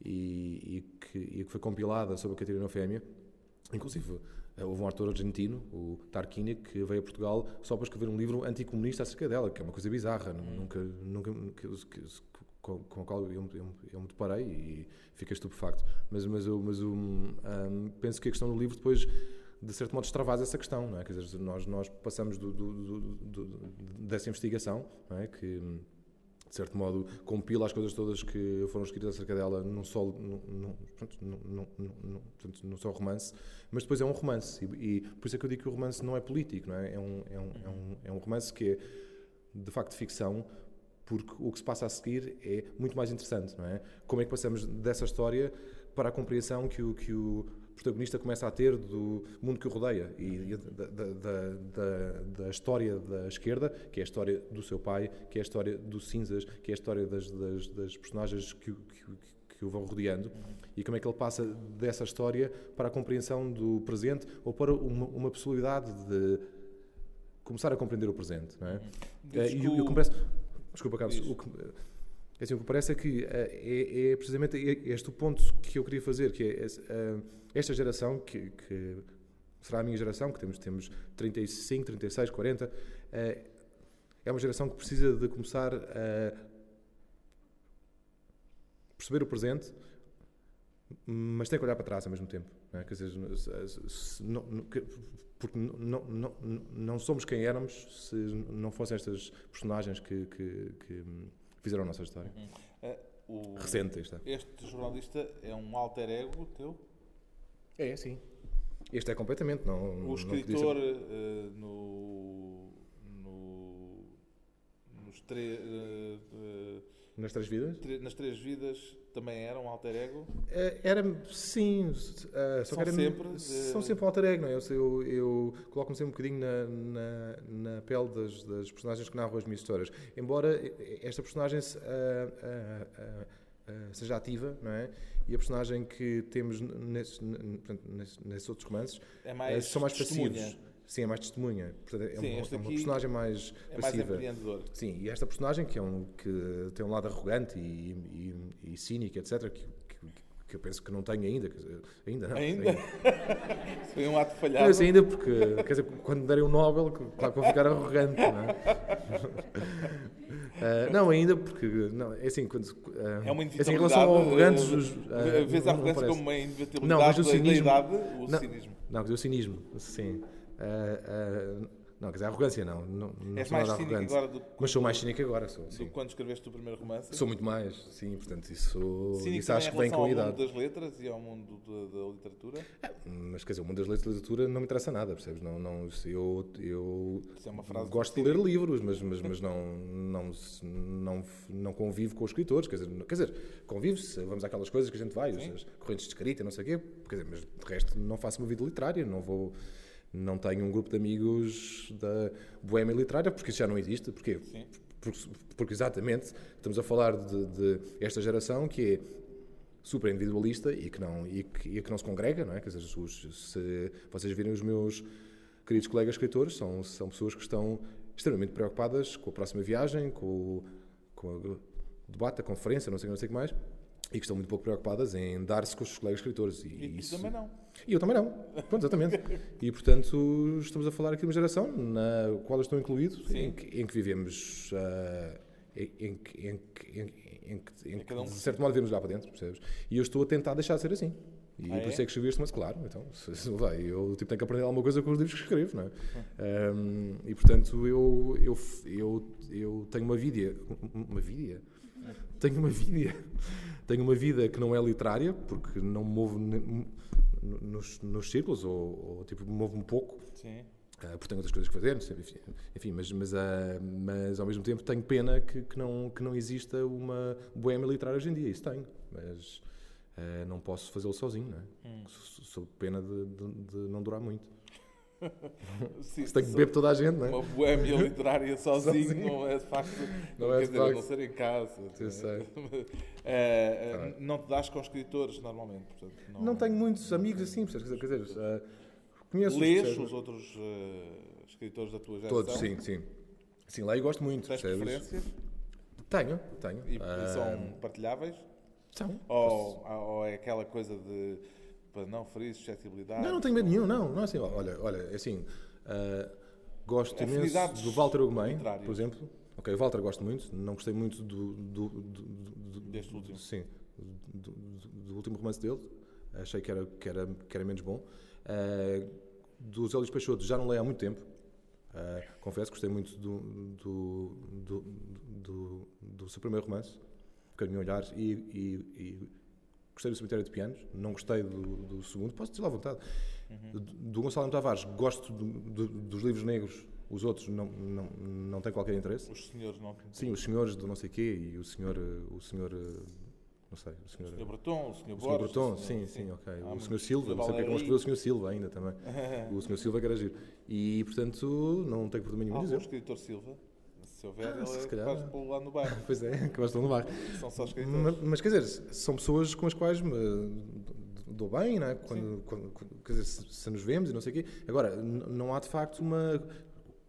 e, e que, e que foi compilada sobre a Catarina Fêmea, inclusive eh, houve um autor argentino, o Tarquini, que veio a Portugal só para escrever um livro anticomunista acerca dela, que é uma coisa bizarra, nunca, nunca, que, com, com, o qual eu, eu, eu, me deparei e fiquei estupefacto. Mas, mas, eu, mas eu, um, penso que a questão do livro depois, de certo modo, extravasa essa questão. Não é? Quer dizer, nós, nós passamos do, do, do, dessa investigação, é? que de certo modo compila as coisas todas que foram escritas acerca dela num só, num, num, num, num só romance, mas depois é um romance. E, e, por isso é que eu digo que o romance não é político, não é? É, um, é, um, é, um, é um romance que é de facto ficção, porque o que se passa a seguir é muito mais interessante, não é? Como é que passamos dessa história para a compreensão que o, que o protagonista começa a ter do mundo que o rodeia e da, da, da, da, história da esquerda, que é a história do seu pai, que é a história dos cinzas, que é a história das, das, das personagens que, que, que, o vão rodeando e como é que ele passa dessa história para a compreensão do presente ou para uma, uma possibilidade de começar a compreender o presente, não é? E o Desculpa, Carlos. O que, é assim, o que parece é que é, é, precisamente este o ponto que eu queria fazer, que é esta geração, que, que será a minha geração, que temos, temos 35, 36, 40, é uma geração que precisa de começar a perceber o presente, mas tem que olhar para trás ao mesmo tempo. É? Quer dizer, não, não, porque não, não, não somos quem éramos se não fossem estas personagens que, que, que fizeram a nossa história. Uhum. Uh, o, Recente, está. Este jornalista é um alter ego teu? É, sim. Este é completamente, não. O escritor uh, no, no, nos três. Uh, nas três vidas? Nas três vidas também era um alter ego? Eh, era, sim. Uh, só são era, sempre? De... São sempre um alter ego, não é? Eu, eu, eu coloco-me sempre um bocadinho na, na, na pele das, das, personagens que narram as minhas histórias. Embora esta personagem uh, uh, seja ativa, não é? E a personagem que temos nesses, nesses, nesses outros romances é mais são mais passivos. Sim, é mais testemunha. Portanto, é, Sim, uma, é uma personagem mais é passiva. mais empreendedor. Sim, e esta personagem que, é um, que tem um lado arrogante e, e, e cínico, etc., que, que, que eu penso que não tenho ainda. Ainda não. Ainda? [laughs] Foi um ato Não, falhado. isso ainda porque, quer dizer, quando derem o Nobel, claro que vou ficar arrogante, não é? Ah, [laughs] não, ainda porque, não, é assim, quando, ah, É uma assim, em relação ao arrogantes, ah, eh, Vês a não- não arrogância como uma inevitabilidade Não, mas o da- da cinismo- idade, o Não. cinismo. Não, o cinismo, sim. Ah, ah, não, quer dizer, a arrogância não, não, não És mais cínico agora do que Mas sou mais cínico agora, sou, do sim. quando escreveste o primeiro romance? Sou muito mais, sim, portanto, isso, Cínico isso acho que vem com a ao idade. mundo das letras e ao mundo da, da literatura? Mas quer dizer, o mundo das letras e literatura não me interessa nada, percebes? Não, não, eu, eu é gosto de ler livros, mas, mas, mas não, não, não, não convivo com os escritores. Quer dizer, quer dizer convivo-se, vamos àquelas coisas que a gente vai, Sim. as correntes de escrita, não sei o quê, quer dizer, mas de resto não faço uma vida literária, não vou. Não tenho um grupo de amigos da boêmia literária, porque isso já não existe. Porquê? Porque, porque exatamente estamos a falar de, de esta geração que é super individualista e que não, e que, e que não se congrega, não é? Quer dizer, os- se vocês virem os meus queridos colegas escritores, são, são pessoas que estão extremamente preocupadas com a próxima viagem, com o, com o debate, a conferência, não sei o que, não sei o que mais, e que estão muito pouco preocupadas em dar-se com os colegas escritores. E, E, isso, também não. E eu também não. Pronto, exatamente. E, portanto, estamos a falar aqui de uma geração na qual eu estou incluído, em que, em que vivemos. ah, em, que- em que- em que- em que- É um de certo modo, vivemos lá para dentro, percebes? E eu estou a tentar deixar de ser assim. E Ah, por é? isso é que escrevi este, mas claro, então, se, se vai, eu tipo, tenho que aprender alguma coisa com os livros que escrevo, não é? Um, e portanto, eu, eu, eu, eu tenho uma vida. Uma vida? Tenho uma vida. [laughs] Tenho uma vida que não é literária, porque não me movo nos, nos círculos, ou, ou tipo, me movo um pouco, Sim. ah, porque tenho outras coisas que fazer, enfim, enfim, mas, mas, ah, mas ao mesmo tempo tenho pena que, que, não, que não exista uma boêmia literária hoje em dia, isso tenho, mas ah, não posso fazê-lo sozinho, não é? Hum. Sou, sou pena de, de- de não durar muito. [laughs] Sim, tenho que beber toda a gente, não é? Uma boémia [laughs] literária sozinho, Sozinho. não é de facto. Não é quer dizer, a não facto. ser em casa. Eu sei. Eh, [laughs] eh, Tá não te dás com escritores normalmente. Portanto, não, Não tenho muitos amigos assim, percebes? quer dizer, ah, conheço Lês os outros eh, escritores da tua geração? Todos, sim, sim. Sim, lá e gosto muito, Tens percebes? preferências? Tenho, tenho. E, Ah, são partilháveis? são. Ou, ou é aquela coisa de para não ferir suscetibilidade? Não, não tenho medo nenhum, não. Não é assim, olha, olha, é assim, ah, gosto imenso do Walter Ugumem, por exemplo. Ok, o Walter gosto muito, não gostei muito do... do, do, do- Deste último. Sim, do, último romance dele. Achei que era, que era, que era menos bom. Ah, do Zé Luís Peixoto já não leio há muito tempo. Ah, confesso que gostei muito do, do, do, do, do seu primeiro romance, Carinho Olhar, e, e, e gostei do Cemitério de Pianos, não gostei do, do segundo, posso dizer à vontade. Uhum. Do, Gonçalo. Tavares, gosto do- do- dos livros negros, os outros não, não, não têm qualquer interesse. Os senhores não. Sim, os senhores do não sei quê e o senhor, o senhor, não sei, o senhor, O Sr. Breton, o Sr. o senhor Borges. Breton, o sim, senhor- sim, ok. Há o senhor Silva, O não sei porque é que não escreveu o senhor Silva ainda também. [laughs] O senhor Silva que era giro. E, portanto, não tenho problema nenhum Algum dizer. escritor Silva, se houver, Ah, se é calhar. de lá no bairro. [laughs] Pois é, que gostam do bar. São só escritores. Mas, mas, quer dizer, são pessoas com as quais me dou bem, não é? Quando, quando- quer dizer, se, se nos vemos e não sei o quê. Agora, não há de facto uma,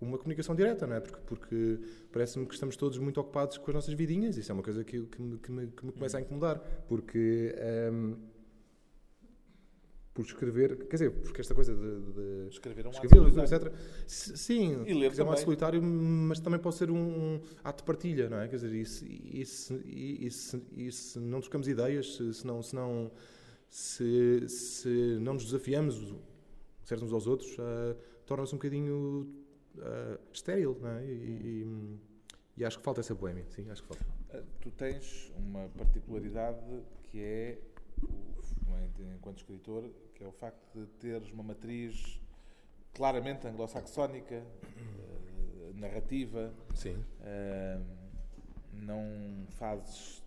uma comunicação direta, não é? Porque, porque parece-me que estamos todos muito ocupados com as nossas vidinhas. Isso é uma coisa que, que, me, que, me, que me começa a incomodar. Porque. ehm, por escrever, quer dizer, porque esta coisa de, de Escrever um ato escrever, solitário. etc. Sim, E ler dizer, é um ato solitário, mas também pode ser um ato de partilha, não é? Quer dizer, e se, e se, e se, e se não trocamos ideias, se, se não, se, não, se, se não nos desafiamos certos uns aos outros, ah, torna-se um bocadinho ah, estéril, não é? E, e- e acho que falta essa boêmia, sim, acho que falta. Uh, Tu tens uma particularidade que é, o- em- enquanto escritor, que é o facto de teres uma matriz claramente anglo-saxónica, uh, narrativa, Sim. uh, não fazes,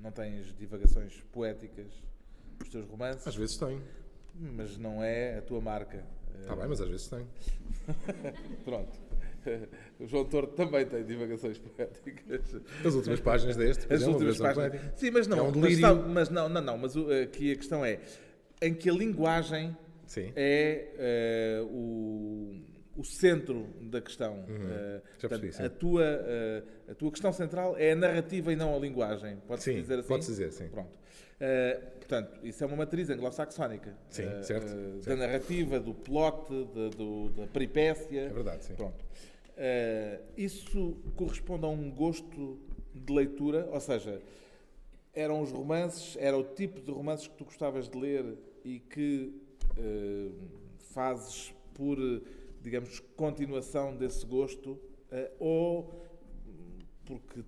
não tens divagações poéticas nos teus romances, Às vezes tenho. mas não é a tua marca. Está bem, mas às vezes tenho. [laughs] Pronto. [laughs] O João Torto também tem divagações poéticas. As últimas páginas deste, As últimas páginas. poética. Sim, mas não. É um mas, sabe, mas não, não, não. Mas o- aqui a questão é em que a linguagem Sim. é eh, o, o centro da questão. Uhum. Uh, Já percebi, a, tua, uh, a tua questão central é a narrativa e não a linguagem. Pode-se dizer assim? pode-se dizer, sim. Pronto. Uh, portanto, isso é uma matriz anglo-saxónica. Sim, Uh, certo, uh, Da certo. narrativa, do plot, da, do- da peripécia. É verdade, sim. Pronto. Uh, isso corresponde a um gosto de leitura, ou seja, eram os romances, era o tipo de romances que tu gostavas de ler e que uh, fazes por, digamos, continuação desse gosto, uh, ou porque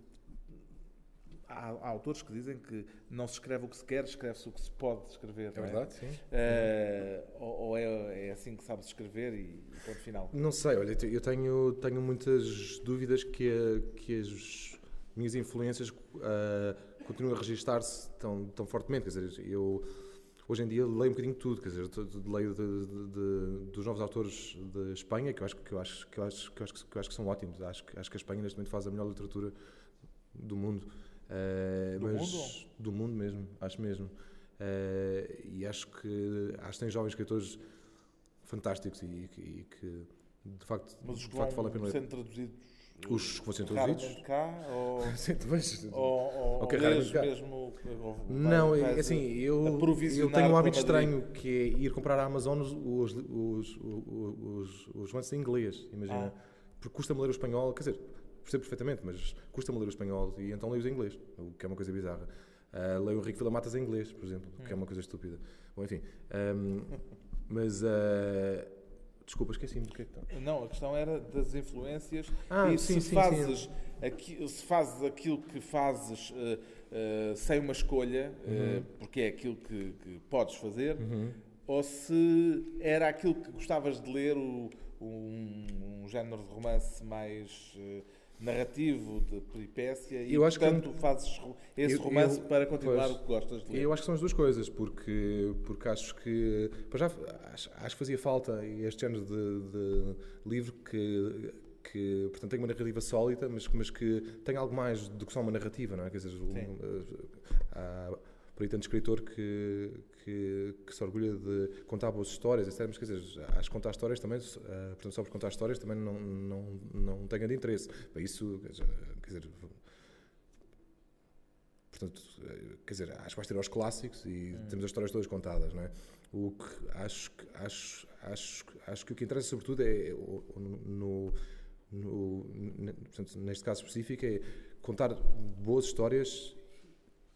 há, há autores que dizem que não se escreve o que se quer, escreve-se o que se pode escrever. É não verdade, sim. Uh, ou ou é, é assim que sabes escrever e, ponto final? Não sei, olha, eu tenho, tenho muitas dúvidas que, a- que as minhas influências ah, continuam a registar-se tão, tão fortemente. Quer dizer, eu hoje em dia leio um bocadinho de tudo, quer dizer, leio de- de- de- dos novos autores de Espanha, que eu acho que, eu acho, que, eu acho, que, eu acho, que eu acho que são ótimos. Acho, que- acho que a Espanha neste momento faz a melhor literatura do mundo. Ah, Do mas, mundo? Do mundo mesmo, acho mesmo. Ah, e acho que acho que tem jovens escritores fantásticos e, que- e que de facto, Mas os de que facto vale a pena ler. sendo traduzidos Os que vão ser traduzidos? cá ou, Sim, vês. ou, ou, ou mesmo Não, é assim, eu, eu tenho um hábito estranho que é ir comprar à Amazon os, os, os, os, os romances em inglês, imagina. Ah. Porque custa-me ler o espanhol, quer dizer, percebo perfeitamente, mas custa-me ler o espanhol e então leio-os em inglês, o que é uma coisa bizarra. Ah, leio o Henrique Vila Matas em inglês, por exemplo, que é uma coisa estúpida. Bom, enfim. ahm, mas, ah, desculpa, esqueci-me do que é que está. Não, a questão era das influências Ah, e sim, se, sim, fazes Aqui, se fazes aquilo que fazes eh, eh, sem uma escolha, Uhum. porque é aquilo que, que podes fazer, Uhum. ou se era aquilo que gostavas de ler, o- um, um género de romance mais narrativo, de peripécia, e Eu acho que portanto fazes ro- esse eu- romance eu- para continuar pois, o que gostas de ler. Eu acho que são as duas coisas, porque, porque acho que. já, acho, acho que fazia falta este género de, de livro que, que portanto, tem uma narrativa sólida, mas, mas que tem algo mais do que só uma narrativa, não é? Quer dizer, um, Sim. há por aí tanto escritor que, que, que se orgulha de contar boas histórias, etc. Mas quer dizer, acho que contar histórias também, eh, portanto, só por contar histórias também não, não, não tem grande interesse. Para isso, quer dizer, quer dizer, Portanto, eh, quer dizer, acho que vais ter aos clássicos e temos as histórias todas contadas, não é? O que acho, que- acho, acho, acho que o que interessa sobretudo é, o- no, no, ne- portanto, neste caso específico, é contar boas histórias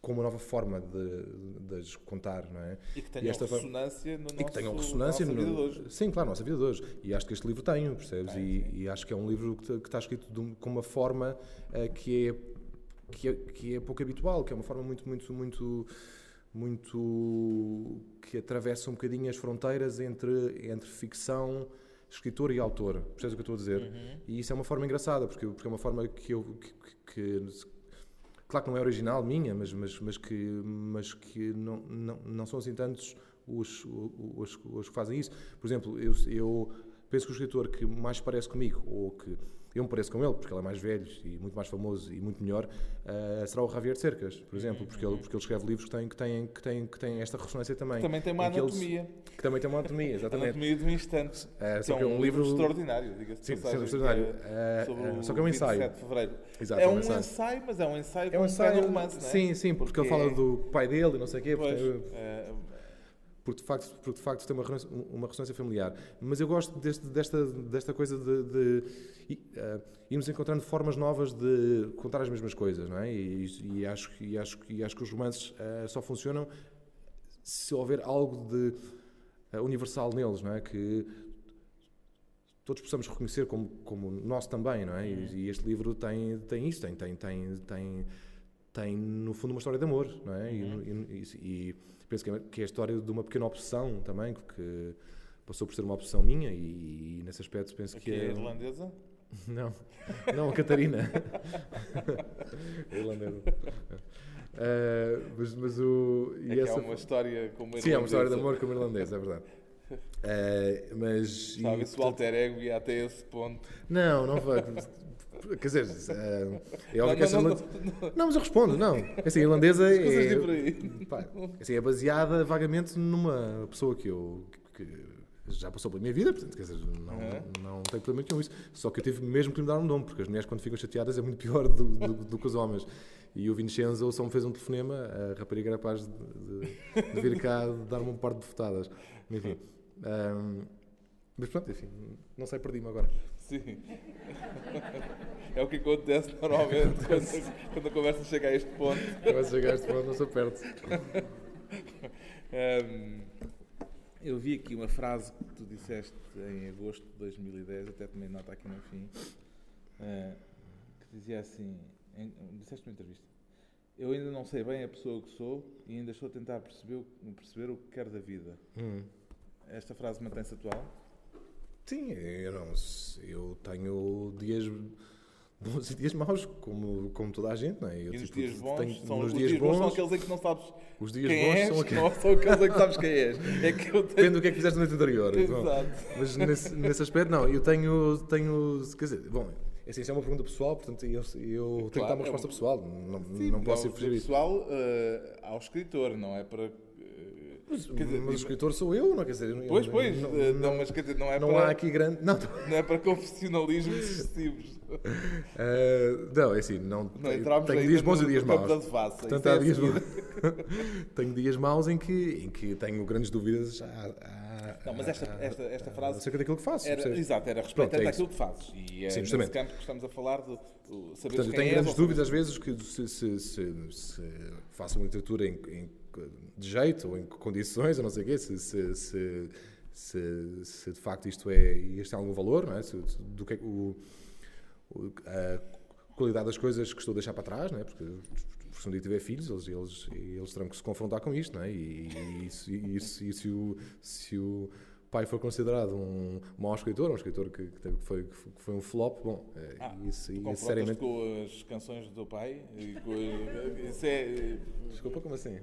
com uma nova forma de, de as contar, não é? E que tenham ressonância no nosso, E que tenham ressonância na nossa vida no- de hoje. Sim, claro, na nossa vida de hoje. E acho que este livro tem, percebes? Tem, e, e acho que é um livro que, que está escrito de um- com uma forma eh, que, é, que, é, que é pouco habitual, que é uma forma muito, muito, muito, muito. que atravessa um bocadinho as fronteiras entre, entre ficção, escritor e autor. Percebes o que eu estou a dizer? Uhum. E isso é uma forma engraçada, porque, porque é uma forma que eu. que- que- Claro que não é original minha, mas, mas, mas que, mas que não, não, não são assim tantos os, os, os que fazem isso. Por exemplo, eu, eu penso que o escritor que mais parece comigo, ou que eu me pareço com ele, porque ele é mais velho e muito mais famoso e muito melhor, eh, será o Javier Cercas, por exemplo, porque ele, porque ele escreve livros que têm, que têm, que têm, que têm esta ressonância também. Também tem uma que eles- anatomia. que também tem uma anatomia, exatamente. Anatomia de um instante. Que só é que é um, um livro livro extraordinário, diga-se Sim, passagem, extraordinário. que o só que é um ensaio. 27 de fevereiro. Exato, é é um um ensaio. ensaio, mas é um ensaio É um um ensaio, romance, não é? sim, sim, porque, ele fala do pai dele e não sei o quê, Pois, porque, porque, de facto, porque de facto tem uma, ressonância- uma ressonância familiar. Mas eu gosto deste- desta, desta coisa de, de eh, irmos encontrando formas novas de contar as mesmas coisas, não é? E, e acho, que- e acho, e acho que os romances eh, só funcionam se houver algo de eh, universal neles, não é? Que todos possamos reconhecer como, como nosso também, não é? E, e este livro tem, tem isso, tem, tem, tem, tem, tem no fundo uma história de amor, não é? E- e- e penso que é, que é a história de uma pequena obsessão também, que passou por ser uma obsessão minha e, nesse aspecto penso aqui que é é... irlandesa. [laughs] Não, não, a Catarina. A [laughs] irlandesa. Eh, mas, mas o... É e que é uma história com uma Sim, é uma história de irlandesa. amor como irlandês, é verdade. [laughs] Eh, mas... A e, se o portanto, alter ego ia até esse ponto. Não, não vai. [laughs] Quer dizer, eh, é óbvio que essa não, não, mas eu respondo, não. Assim, a irlandesa é, pá, assim, é baseada vagamente numa pessoa que eu, que, já passou pela minha vida, portanto, quer dizer, não, não tenho problema nenhum isso. Só que eu tive mesmo que lhe dar um nome, porque as mulheres quando ficam chateadas é muito pior do, do, do que os homens. E o Vincenzo só me fez um telefonema, a rapariga era capaz de, de- de vir cá dar-me um par de bofetadas. Enfim. ahm, mas pronto, enfim, não sei, perdi-me agora. Sim. É o que acontece normalmente quando, quando a conversa chega a este ponto. Vai chegar a este ponto, não sou perto. Hum, eu vi aqui uma frase que tu disseste em agosto de 2010, até tomei nota aqui no fim, eh, que dizia assim, em, disseste numa entrevista, eu ainda não sei bem a pessoa que sou e ainda estou a tentar perceber, o- perceber o que quero da vida. Hum. Esta frase mantém-se atual? Sim, eu, não, eu tenho dias bons e dias maus, como, como toda a gente, não é? Eu, E nos tipo, dias bons, tenho- são, os dias dias bons são bons, aqueles em que não sabes os dias quem bons és, são aqueles. não são aqueles em que sabes quem és. É que tenho... Depende do que é que fizeste na noite anterior. Bom, Exato. mas nesse, nesse aspecto, não, eu tenho, tenho. Quer dizer, bom, assim, isso é uma pergunta pessoal, portanto eu, eu tenho que dar Claro, uma é resposta um- pessoal. Não, Sim, não posso é um fugir pessoal eh, ao escritor, não é para... Mas, dizer, mas o escritor sou eu, não quer dizer. eu- Pois, pois, Não, eh, não, não, mas quer dizer, não é não para... há aqui grande. Não, Não é para confessionalismos excessivos. [laughs] eh, não, é assim, não, Não tenho, entramos tenho ainda dias bons e dias maus. devassa. Portanto, é há a dias seguir. [laughs] tenho dias maus em que, em que tenho grandes dúvidas Não, mas esta, esta, esta frase acerca daquilo que faço. era, exato, era Pronto, respeitante é àquilo que fazes. E é Sim, nesse justamente. campo que estamos a falar de uh, saber Portanto, eu tenho grandes dúvidas às vezes que se, se, se, se faço uma literatura em, em- de jeito ou em condições, ou não sei o quê, se, se, se, se, de facto isto é, isto tem algum valor, não é? Se, do que é que o, a qualidade das coisas que estou a deixar para trás, não é? Porque, se um dia tiver filhos, eles, eles, eles terão que se confrontar com isto, não é? E, e, se- e se, e se o, se o pai for considerado um mau escritor, um escritor que, que que foi, que foi um flop, bom, é, Ah, isso, isso seriamente... com as canções do teu pai? E as- isso é... Desculpa, como assim?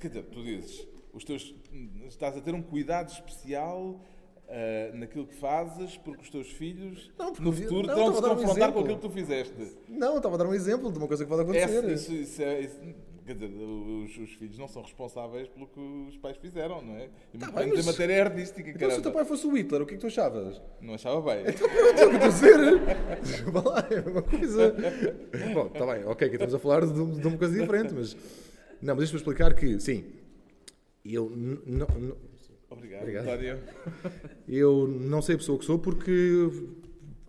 Quer dizer, tu dizes, os teus, estás a ter um cuidado especial ah, naquilo que fazes, porque os teus filhos Não, no futuro não, terão de se a dar um confrontar com aquilo que tu fizeste. Não, estava a dar um exemplo de uma coisa que pode acontecer. Essa- isso, isso é, isso- quer dizer, os, os filhos não são responsáveis pelo que os pais fizeram, não é? E Tá bem, mas- em matéria artística, Então, se o teu pai fosse o Hitler, o que é que tu achavas? Não achava bem. É o que eu estou a dizer. Desculpa lá, é a mesma coisa. Bom, está bem, ok, aqui estamos a falar de, de uma coisa diferente, mas. Não, mas deixa-me explicar que, sim, eu não. Obrigado, Obrigado. António. Eu não sei a pessoa que sou porque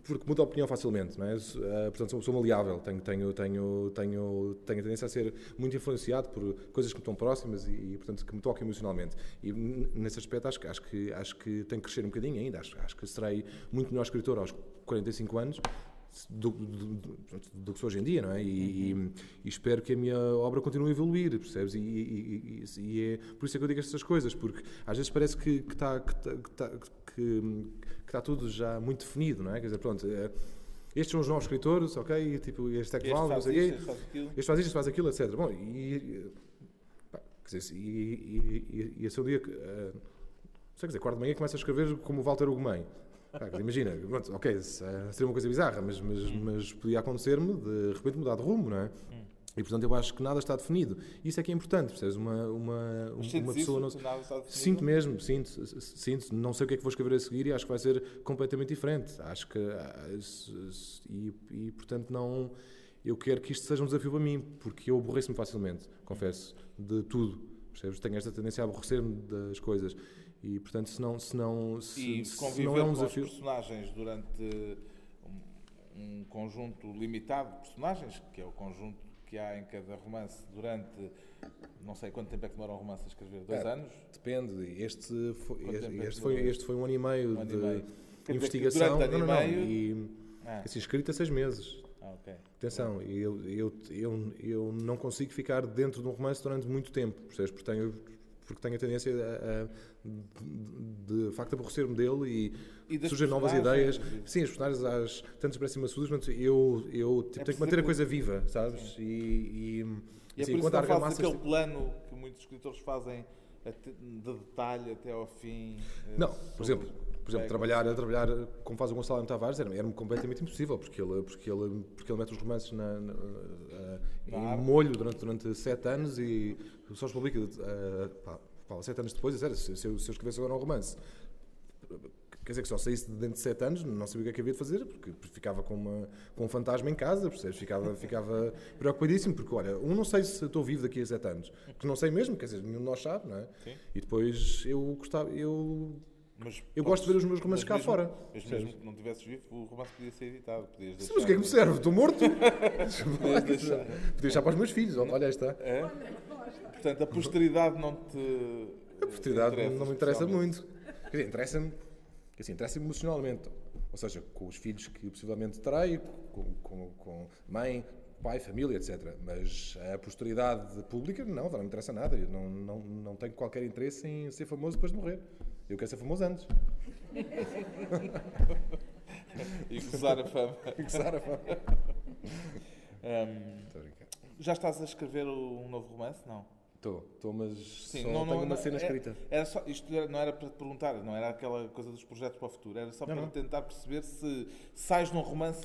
porque mudo a opinião facilmente, não é? Eh, portanto, sou uma pessoa maleável, tenho, tenho, tenho, tenho, tenho a tendência a ser muito influenciado por coisas que me estão próximas e, e, portanto, que me tocam emocionalmente. E nesse aspecto acho, que- acho, que, acho que tenho que crescer um bocadinho ainda, acho, acho que serei muito melhor escritor aos 45 anos do, do, do- que sou hoje em dia, não é? E, e- e espero que a minha obra continue a evoluir, percebes? E, e- é por isso é que eu digo estas coisas, porque às vezes parece que está que, tá- que, tá- que- que está tudo já muito definido, não é? Quer dizer, pronto, é, estes são os novos escritores, ok? E, tipo, este é que Este vale, faz isto, este faz isto, faz aquilo, etc. Bom, e. pá, quer dizer, e, e, e, e esse é o dia que. eh, sei, quer dizer, quarto de manhã começa a escrever como o Walter Ugumem. Dizer, imagina, pronto, ok, eh, seria uma coisa bizarra, mas, mas, mas podia acontecer-me de, de repente mudar de rumo, não é? E portanto eu acho que nada está definido. Isso é que é importante, percebes? Uma, uma, Mas uma pessoa não. Sinto mesmo, sinto, sinto, não sei o que é que vou escrever a seguir e acho que vai ser completamente diferente. Acho que ah, e, e portanto não eu quero que isto seja um desafio para mim, porque eu aborreço-me facilmente, confesso, de tudo. Percebes? Tenho esta tendência a aborrecer-me das coisas. E portanto, se não, se não, se, se não é um desafio. personagens durante um, um conjunto limitado de personagens, que é o conjunto que há em cada romance durante não sei quanto tempo é que demora um romance a escrever, dois É, anos? Depende. Este foi, este, é este foi, este foi um ano e meio Um de meio. Investigação. não, não, não. E, Ah, assim, escrita seis meses. ah, ok. Atenção, eu, eu, eu, eu não consigo ficar dentro de um romance durante muito tempo, percebes? Porque tenho, porque tenho a tendência a, a- de, de facto aborrecer-me dele e, E surgem novas ideias. Sim, os personagens às tantas parecem maçudos, mas eu, eu tipo, tenho que É manter a coisa viva, sabes? E, e, E é assim, por isso que não fazes aquele plano que muitos escritores fazem de detalhe até ao fim. eh, Não, por exemplo, por exemplo trabalhar, trabalhar como faz o Gonçalo. Tavares era- era-me completamente impossível, porque ele, porque ele, porque ele mete os romances na, na- eh, Na em molho durante, durante sete anos e só os publica eh, pá, pá, sete anos depois. Era, se, se eu, se eu escrevesse agora um romance quer dizer que só saísse de dentro de 7 anos, não sabia o que é que havia de fazer, porque ficava com, uma, com um fantasma em casa, percebes? Ficava, [laughs] ficava preocupadíssimo, porque olha, um não sei se estou vivo daqui a 7 anos, porque não sei mesmo, quer dizer, nenhum de nós sabe, não é? Sim. E depois eu gostava, eu, Mas, eu gosto de ver os meus romances cá mesmo- fora. Mas mesmo que não tivesses vivo, o romance podia ser editado. Podias Sim, deixar... mas o que é que me serve? Estou morto? [laughs] Podias deixar... Podia deixar para os meus filhos, olha, aí está. É? Portanto, a posteridade não te. A oportunidade não me interessa muito. Quer dizer, interessa-me quer dizer, interessa emocionalmente. Ou seja, com os filhos que possivelmente terei, com, com, com mãe, pai, família, etc. Mas a posteridade pública, não, não me interessa nada. Eu não, não, não tenho qualquer interesse em ser famoso depois de morrer. Eu quero ser famoso antes. [laughs] E gozar a fama. [laughs] Fixar a fama. Brincar. já estás a escrever um novo romance? Não. Estou, estou, mas Sim, só não- tenho não- uma cena é- escrita. Era só, isto não era para te perguntar, não era aquela coisa dos projetos para o futuro, era só Não, para não. tentar perceber se sais num romance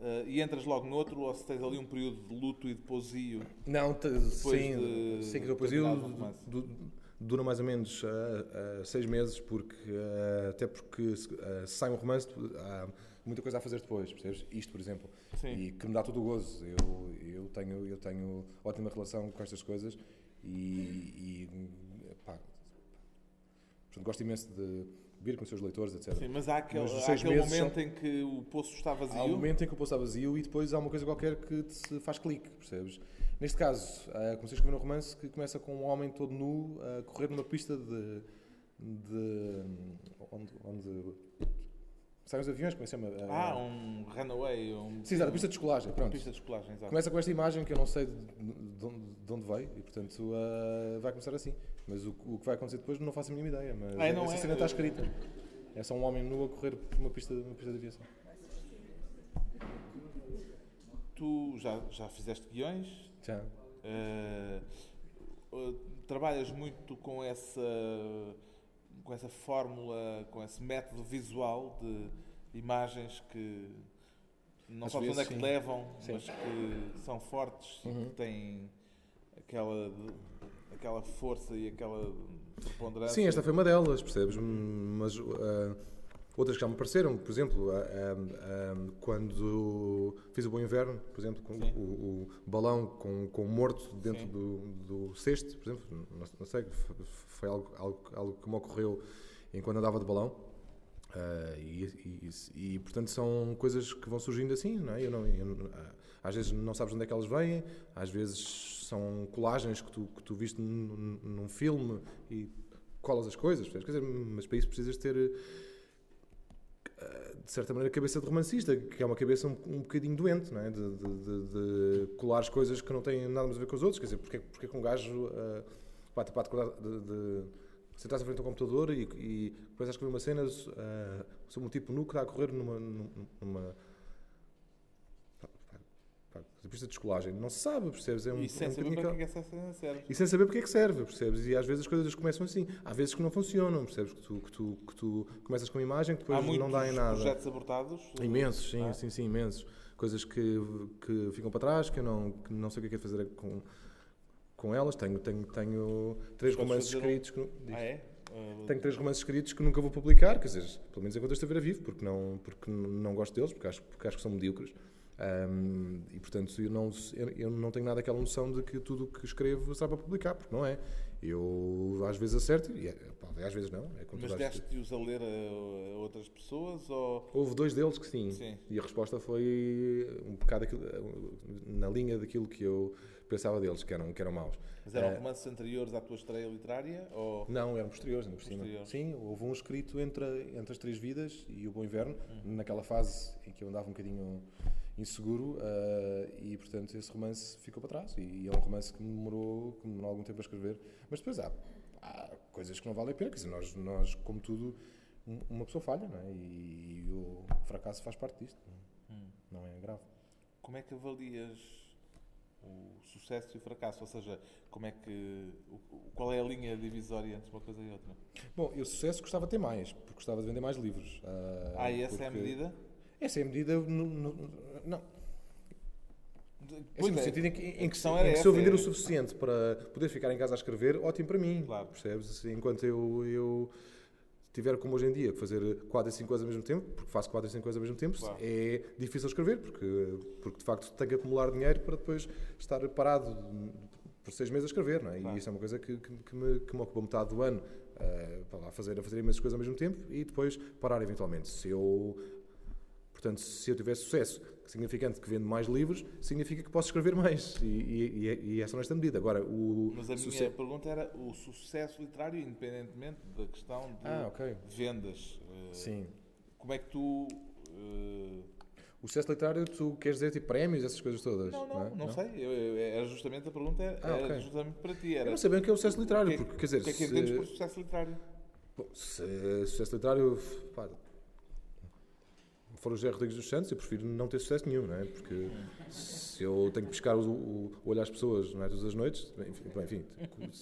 eh, e entras logo no outro ou se tens ali um período de luto e de poesio. Não, sim, de sim, que depois eu terminar o du- dura mais ou menos ah, ah, seis meses, porque até porque se, se sai um romance, há muita coisa a fazer depois, percebes? Isto, por exemplo, Sim. e que me dá todo o gozo. Eu, eu, tenho, eu tenho ótima relação com estas coisas e, e pá, portanto, gosto imenso de vir com os seus leitores, etc. Sim, mas há aquele, Mas há aquele momento são- em que o poço está vazio. Há um momento em que o poço está vazio e depois há uma coisa qualquer que te faz clique, percebes? Neste caso, ah, comecei a escrever um romance que começa com um homem todo nu a correr numa pista de. de onde, onde saem os aviões, como é que se chama? Ah, um runaway. Um, Sim, exato, a pista de descolagem. Pronto. pista de escolagem, exato. Começa com esta imagem que eu não sei de, de onde, de onde veio e, portanto, ah, vai começar assim. Mas o, o que vai acontecer depois não faço a mínima ideia. Mas Ah, não essa é? cena está escrita. É só um homem nu a correr por uma pista, uma pista de aviação. Tu já, já fizeste guiões, Já. eh, eh, trabalhas muito com essa, com essa fórmula, com esse método visual de imagens que não Às sabes onde é que sim. levam, Sim. mas que são fortes e Uhum. que têm aquela, aquela força e aquela preponderância. Sim, esta foi uma delas, percebes? Mas ah, outras que já me pareceram, por exemplo, quando fiz o Bom Inverno, por exemplo, com o, o balão com, morto dentro do, do cesto, por exemplo, não, não sei, foi algo, algo, algo que me ocorreu enquanto andava de balão. Ah, e, e- e, portanto são coisas que vão surgindo assim, não é? Eu não, eu ah, às vezes não sabes onde é que elas vêm, às vezes são colagens que tu, que tu viste num, num filme e colas as coisas, dizer, mas para isso precisas ter, de certa maneira, cabeça de romancista, que é uma cabeça um, um bocadinho doente, não é? De, de, de- colar as coisas que não têm nada a ver com os outros, quer dizer, porque, porque é que um gajo ah, pá, te pode acordar de, de sentares à frente do computador e, e a escrever uma cena ah, sobre um tipo nu que está a correr numa. numa pá, pista de descolagem. Não se sabe, percebes? É um, E sem é um saber para que é que essa cena serve. e sem saber porque é que serve, percebes? E às vezes as coisas começam assim. Há vezes que não funcionam, percebes? Que tu, que tu, que tu começas com uma imagem que Há depois não dá em nada. projetos abortados. Imensos, sim, Ah. sim, sim, imensos. Coisas que, que ficam para trás, que eu não, que não sei o que é que é fazer com, com elas. Tenho, tenho, tenho três romances fazer um- escritos. Que. Ah, é? Tenho três romances escritos que nunca vou publicar, quer dizer, pelo menos enquanto eu estiver vivo, porque não, porque não gosto deles, porque acho, porque acho que são medíocres. Ahm, e portanto eu não, eu, não tenho nada aquela noção de que tudo o que escrevo será para publicar, porque não é. Eu às vezes acerto e é, pá, às vezes não. É Mas deste-os a ler a, outras pessoas ou. Houve dois deles que sim, Sim. e a resposta foi um bocado aquilo- na linha daquilo que eu pensava deles, que eram, que eram maus. Mas eram Eh, romances anteriores à tua estreia literária? Ou... Não, eram posteriores, ainda por cima. Posteriores. Sim, houve um escrito entre, entre as Três Vidas e o Bom Inverno, Hum. naquela fase em que eu andava um bocadinho inseguro, eh, e portanto esse romance ficou para trás. E, é um romance que me demorou, que me demorou algum tempo a escrever, mas depois há, há coisas que não valem a pena, quer dizer, nós, nós como tudo, um- uma pessoa falha, não é? E, o fracasso faz parte disto, não- Hum. não é grave. Como é que avalias o sucesso e o fracasso? Ou seja, como é que. Qual é a linha divisória entre uma coisa e outra? Bom, eu sucesso gostava de ter mais, porque gostava de vender mais livros. Ah, e essa é a porque- medida? Essa é a medida. no- no- Não, É assim, Pois no é, sentido em que, em que, era em que se eu vender é- o suficiente para poder ficar em casa a escrever, ótimo para mim. Claro. Percebes? Enquanto eu, eu tiver como hoje em dia que fazer 4 e 5 coisas ao mesmo tempo, porque faço 4 e 5 coisas ao mesmo tempo, Claro. é difícil escrever, porque, porque de facto tenho que acumular dinheiro para depois estar parado por 6 meses a escrever, não é? Claro. E isso é uma coisa que, que, que me, que me ocupa metade do ano eh, para lá fazer, a fazer imensas coisas ao mesmo tempo e depois parar eventualmente. Se eu, portanto, se eu tiver sucesso significante que vendo mais livros, significa que posso escrever mais. E, e, e é- e essa nesta medida. Agora, o Mas a minha pergunta era o sucesso literário, independentemente da questão de Ah, ok. vendas. Eh, Sim. Como é que tu. eh, O sucesso literário, tu queres dizer tipo prémios, essas coisas todas? Não, não, é? não, sei. Eu, eu- era justamente a pergunta, era Ah, ok. justamente para ti. Eu Era, não sei bem o que é o sucesso o literário, que é- porque quer dizer, o que é que se, entendes por sucesso literário? bom, se sucesso literário pá, for o José Rodrigues dos Santos, eu prefiro não ter sucesso nenhum, não é? Porque se eu tenho que buscar o, o, o olho às pessoas não é, todas as noites, enfim, enfim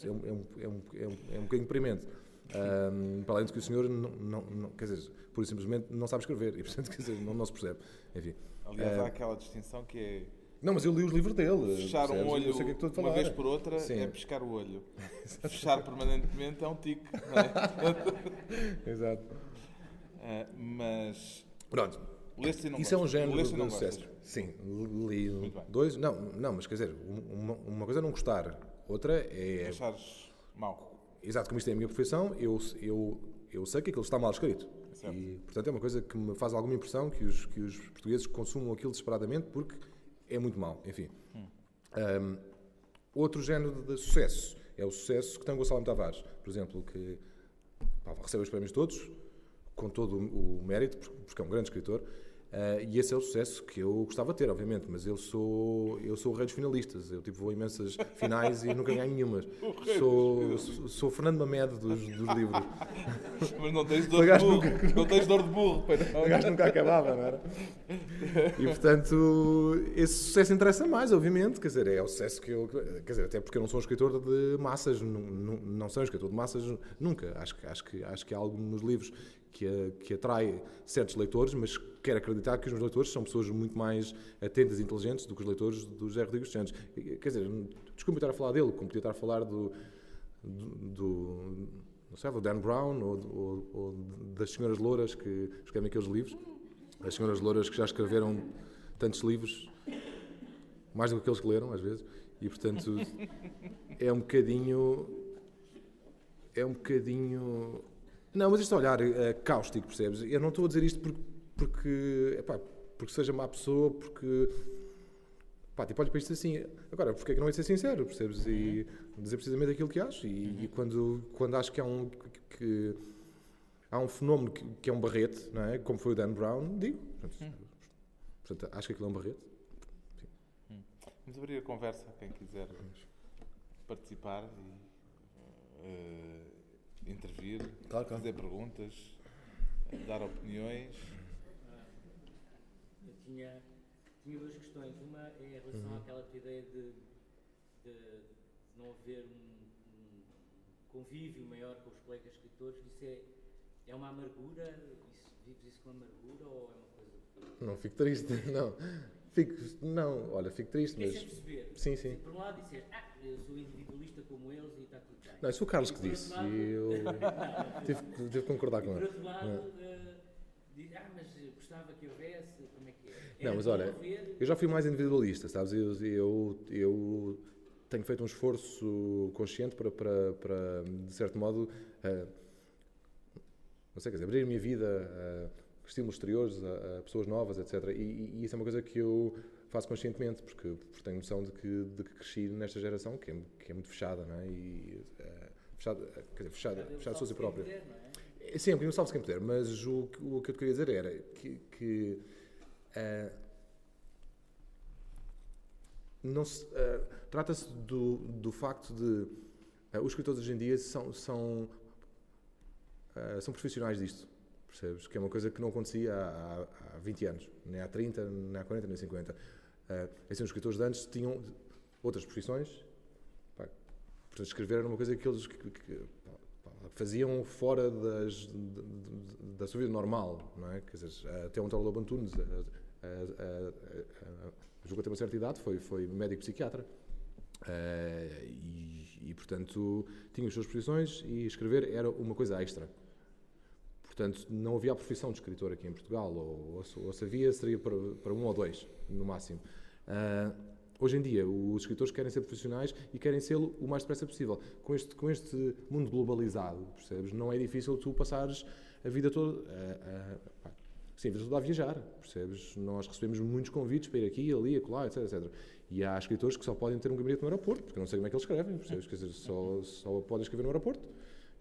é, um, é, um, é, um, é, um, é um bocadinho deprimente. Ahm, para além de que o senhor, não, não, não- quer dizer, pura e simplesmente não sabe escrever e, portanto, quer dizer, não, não se percebe. Enfim. Aliás, Eh, há aquela distinção que é Não, mas eu li os livros dele. fechar percebes? um olho que é que uma vez por outra Sim. é pescar o olho. [laughs] Fechar permanentemente é um tique. é? [laughs] Exato. Eh, mas Pronto, leste e não Isso é um género Leste de sucesso. Sim, li dois. Não, não, mas quer dizer, um- uma, uma coisa é não gostar, outra é. Achares mau. Exato, como isto é a minha profissão, eu, eu, eu sei que aquilo está mal escrito. Certo. E, portanto, é uma coisa que me faz alguma impressão que os, que os portugueses consumam aquilo desesperadamente porque é muito mau. Enfim. Um, outro género de sucesso é o sucesso que tem o Gonçalo. Tavares, por exemplo, que pá, recebe os prémios todos, com todo o, mérito, porque- é um grande escritor. ah, e esse é o sucesso que eu gostava de ter, obviamente, mas eu sou, eu sou o rei dos finalistas. Eu tipo, vou a imensas finais e nunca ganho nenhumas. [laughs] Sou, sou, sou o Fernando Mamed dos, dos livros. [laughs] Mas [laughs] não tens dor de burro. Não tens dor de burro. O gajo nunca acabava, não era? E portanto, esse sucesso interessa mais, obviamente. Quer dizer, é o sucesso que eu. Quer dizer, até porque eu não sou um escritor de massas, não, não, não sou um escritor de massas nunca. Acho, acho, que, acho que há algo nos livros que, que atrai certos leitores, mas quero acreditar que os meus leitores são pessoas muito mais atentas e inteligentes do que os leitores do José Rodrigues Santos. Quer dizer, desculpe estar a falar dele, como podia estar a falar do. do, do não sei, do Dan Brown ou, ou- ou das senhoras louras que escrevem aqueles livros. As senhoras louras que já escreveram tantos livros, mais do que aqueles que leram, às vezes, e portanto [laughs] é um bocadinho. É um bocadinho. Não, mas este olhar é cáustico, percebes? Eu não estou a dizer isto porque. porque, epá, porque seja má pessoa, porque. Pá, tipo, olho para isto assim. Agora, porque é que não é ser sincero, percebes? E dizer precisamente aquilo que acho. E, e quando, quando acho que há um. Que, há um fenómeno que, que é um barrete, não é? Como foi o Dan Brown, digo. Portanto, portanto, acho que aquilo é um barrete. Vamos abrir a conversa quem quiser participar e eh, intervir, Claro, claro. fazer perguntas, dar opiniões. Eu tinha, tinha duas questões. Uma é em relação Uhum. àquela tua ideia de, de não haver um, um convívio maior com os colegas escritores. Isso é, é uma amargura? Isso, vives isso com amargura ou é uma coisa. Não, fico triste. [laughs] Não, fico, não olha, fico triste, mas. perceber. Sim, sim. Por um lado disseste, ah, sou individualista como eles e está tudo bem. Não, isso foi o Carlos E que por disse. lado- eu [laughs] tive que concordar com por ele. outro lado, Não. eh, diz, ah, mas gostava que houvesse, como é que é? Não, Era mas bom olha, haver- eu já fui mais individualista, sabes? Eu, eu, eu tenho feito um esforço consciente para, para, para de certo modo, eh, não sei, quer dizer, abrir a minha vida a estímulos exteriores, a, a pessoas novas, etc. E- e isso é uma coisa que eu faço conscientemente, porque, porque tenho noção de que, de que cresci nesta geração que é, que é muito fechada, não é? E, eh, fechada, quer dizer, fechada, fechada de si própria. puder, não é? É, Sim, é um bocadinho salve-se quem puder, mas o, que- o que eu te queria dizer era que, que eh, não se- eh, trata-se do, do facto de eh, os escritores hoje em dia são, são, eh, são profissionais disto, percebes? Que é uma coisa que não acontecia há, há, há 20 anos, nem há 30, nem há 40, nem há 50. Eh, assim, os escritores de antes tinham outras profissões, pá, portanto, escrever era uma coisa que eles que- que- pá, faziam fora das, de- de- da sua vida normal, não é? Quer dizer, até o António Lobo julgo até uma certa idade, foi, foi médico psiquiatra. Eh, e, e, portanto, tinha as suas profissões e escrever era uma coisa extra. Portanto, não havia a profissão de escritor aqui em Portugal, ou, ou, se- havia, seria para, para um ou dois, no máximo. Ah, hoje em dia, os escritores querem ser profissionais e querem ser o mais depressa possível. Com este, com este mundo globalizado, percebes? Não é difícil tu passares a vida toda. a- pá, Sim, a vida toda a viajar, percebes? Nós recebemos muitos convites para ir aqui, ali, acolá, etc, etc. E há escritores que só podem ter um gabinete no aeroporto, porque não sei como é que eles escrevem, percebes? Quer dizer, só, só podem escrever no aeroporto.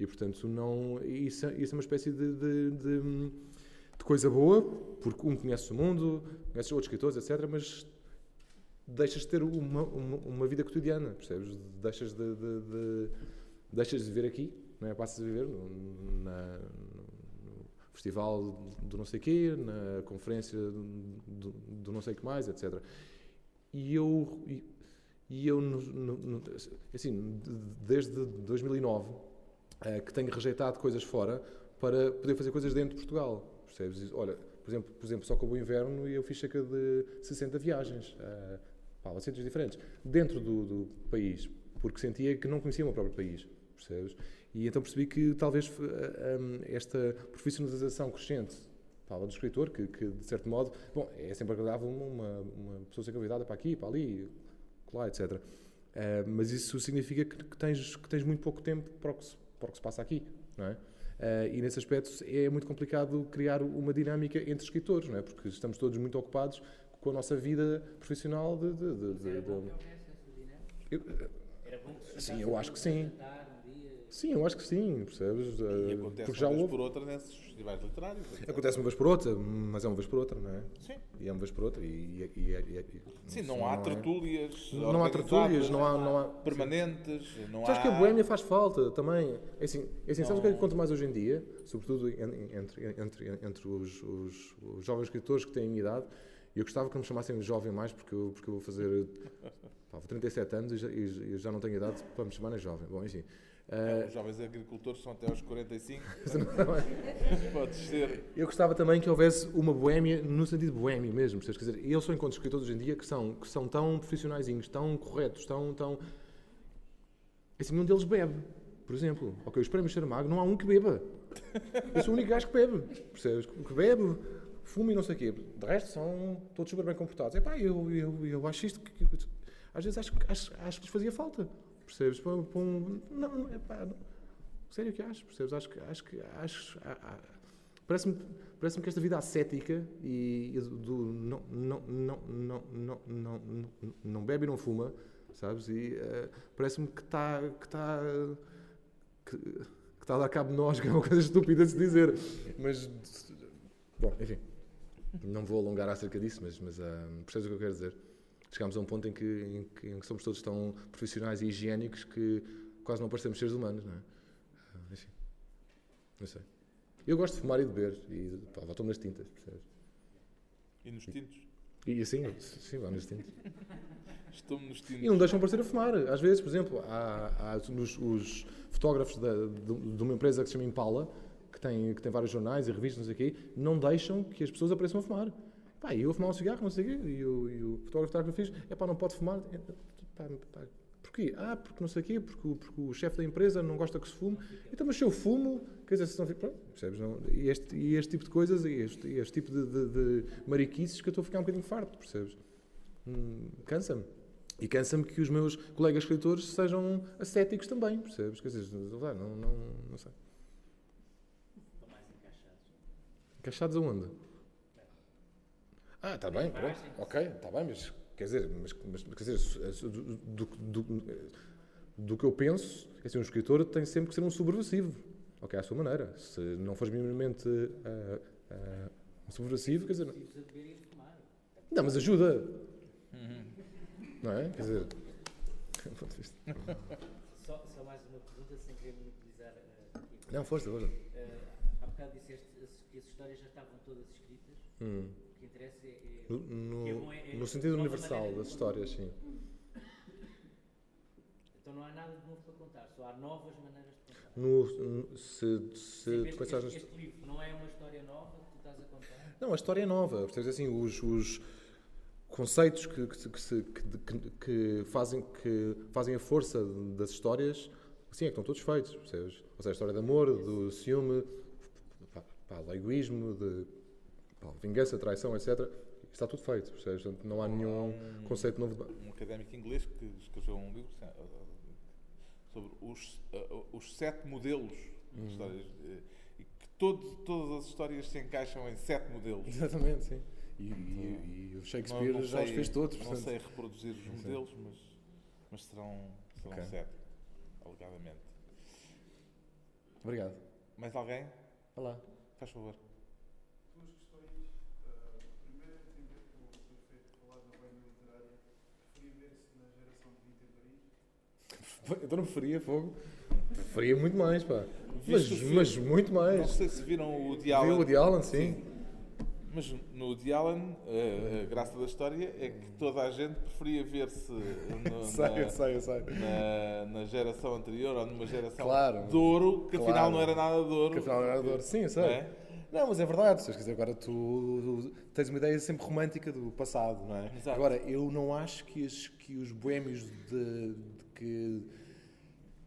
E, portanto, não, isso, é- isso é uma espécie de, de, de, de coisa boa, porque um conhece o mundo, conhece outros escritores, etc., mas deixas de ter uma, uma, uma vida cotidiana, percebes? Deixas de, de, de- deixas de viver aqui, não é? passas a viver no, na- no festival do não sei quê, na conferência do, do não sei que mais, etc. E eu, e, eu no- no- assim, de- desde 2009, eh, que tenho rejeitado coisas fora para poder fazer coisas dentro de Portugal, percebes? E, Olha, por exemplo, por exemplo, só com o inverno eu fiz cerca de 60 viagens, uh, para sítios diferentes, dentro do, do país, porque sentia que não conhecia o meu próprio país, percebes? E então percebi que talvez eh, esta profissionalização crescente fala do escritor, que, que, de certo modo, bom, é sempre agradável uma, uma pessoa ser convidada para aqui, para ali, lá, etc. Eh, mas isso significa que, que tens, que tens muito pouco tempo para o que se, para o que se passa aqui, não é? Eh, e nesse aspecto é muito complicado criar uma dinâmica entre escritores, não é? Porque estamos todos muito ocupados com a nossa vida profissional de... de, de, de- de- Era bom que se Sim, juntasse eu acho que sim. para jantar um dia? Sim, eu acho que sim, percebes? E Eh, acontece porque já uma vez houve... por outra nesses festivais literários. etc. Acontece uma vez por outra, mas é uma vez por outra, não é? Sim. E é uma vez por outra. E, e, e- Sim, não há é- tertúlias. Não há tertúlias, não há. Não há Permanentes. Não Sabes há... que a boémia faz falta também. É assim, é assim sabes o que é que Não. conta mais hoje em dia? Sobretudo en- en- entre, entre, entre os, os, os jovens escritores que têm a minha idade. E eu gostava que me chamassem de jovem mais, porque eu, porque eu vou fazer [laughs] pá, vou 37 anos e já, e já não tenho idade para me chamarem jovem. Bom, enfim. É, Eh, Os jovens agricultores são até aos 45. [laughs] não é? [laughs] Pode ser. Eu gostava também que houvesse uma boémia, no sentido de boémia mesmo. Quer dizer, eles são encontros de escritores hoje em dia que são, que são tão profissionaisinhos, tão corretos, tão. tão... Assim, nenhum deles bebe, por exemplo. Ok, os prémios Saramago, não há um que beba. Eu sou o único gajo que bebe, percebes? Que bebe, fuma e não sei o quê. De resto, são todos super bem comportados. Epá, eu, eu, eu acho isto que. Às vezes acho, acho, acho que lhes fazia falta, percebes? Para, um, não, não, epá, não. Sério que acho, percebes? Acho que. Acho que acho, ah, ah, Parece-me parece que esta vida ascética e, do, não, não, não, não, não, não, não, bebe e não fuma, sabes? E eh, parece-me que está que está que, está a dar cabo de nós, [laughs] que é uma coisa estúpida de se dizer. Mas, bom, enfim, não vou alongar acerca disso, mas, mas ah, percebes o que eu quero dizer? Chegámos a um ponto em que, em que, em que somos todos tão profissionais e higiênicos que quase não parecemos seres humanos, não é? Ah, enfim, não sei. Eu gosto de fumar e de beber, e pá, estou nas tintas, percebes? E nos tintos. E assim, sim, vá nas tintas. Estou-me nos tintos. E não deixam parecer a fumar. Às vezes, por exemplo, há, há os, os fotógrafos da- de, de uma empresa que se chama Impala, que tem, que tem vários jornais e revistas, quê, não deixam que as pessoas apareçam a fumar. Pá, e eu fumar um cigarro, não sei o quê, e o, e o fotógrafo que eu fiz, é pá, não pode fumar. É, pá, pá, porquê? Ah, porque não sei o quê, porque, o- porque o chefe da empresa não gosta que se fume. Então, mas se eu fumo, quer dizer, se não. Pronto, percebes? Não? E, este, e este tipo de coisas, e este, e este tipo de, de, de mariquices que eu estou a ficar um bocadinho farto, percebes? Hum, cansa-me. E cansa-me que os meus colegas escritores sejam ascéticos também, percebes? Quer dizer, não, não, não, não sei. Estão mais encaixados. Encaixados aonde? Ah, está bem, pronto. Ok, está bem, mas quer dizer, mas, mas, quer dizer do, do, do, do que eu penso, é assim, um escritor tem sempre que ser um subversivo. Ok, à sua maneira. Se não fores minimamente ah, ah, um subversivo, quer dizer. Fumar. Não, mas ajuda. Não é? Quer dizer. [laughs] Só, só mais uma pergunta, sem querer monopolizar uh. Não, força, força. Uh, há bocado disseste que as histórias já estavam todas escritas. Hum. O que interessa é. é- No, é no, é- é no sentido universal das histórias, sim. Então não há nada de novo para contar, só há novas maneiras de contar. No, se Sim, se este, pensares este, este livro não é uma história nova que tu estás a contar? Não, a história é nova. Percebes assim, os, os conceitos que, que, que, que- fazem, que fazem a força das histórias, assim, é que estão todos feitos, percebes? Ou seja, a história de amor, do ciúme, pá, pá, de egoísmo, de pá, vingança, traição, etc. Está tudo feito, percebes? Portanto, não há nenhum um- conceito novo. De... Um académico inglês que escreveu um livro eh, sobre os, eh, os sete modelos Uhum. de histórias e que todo, todas as histórias se encaixam em sete modelos. Exatamente, sim. E, e- e o Shakespeare Não- não já os sei- fez todos. Não portanto. sei reproduzir os modelos, mas, mas serão, serão Ok. sete, alegadamente. Obrigado. Mais alguém? Olá. Faz favor. Duas questões. Ah, a primeira tem a ver com o que foi feito falado na boêmia literária. Preferia ver-se na geração de 20 Paris. Então não preferia fogo? Preferia muito mais, pá. Mas, Viste mas muito Não mais. sei se viram o Viu Diálogo. o Woody Allen, sim. Mas no Woody Allen, a, a graça da história é que toda a gente preferia ver-se [laughs] na, na, na geração anterior ou numa geração Claro. de ouro, que afinal Claro. não era nada de ouro. Que afinal não era dor. Sim, eu sei. Não é? Não, mas é verdade. Quer dizer, agora tu tens uma ideia sempre romântica do passado, não é? Exato. Agora, eu não acho que, as- que os boémios de, de que,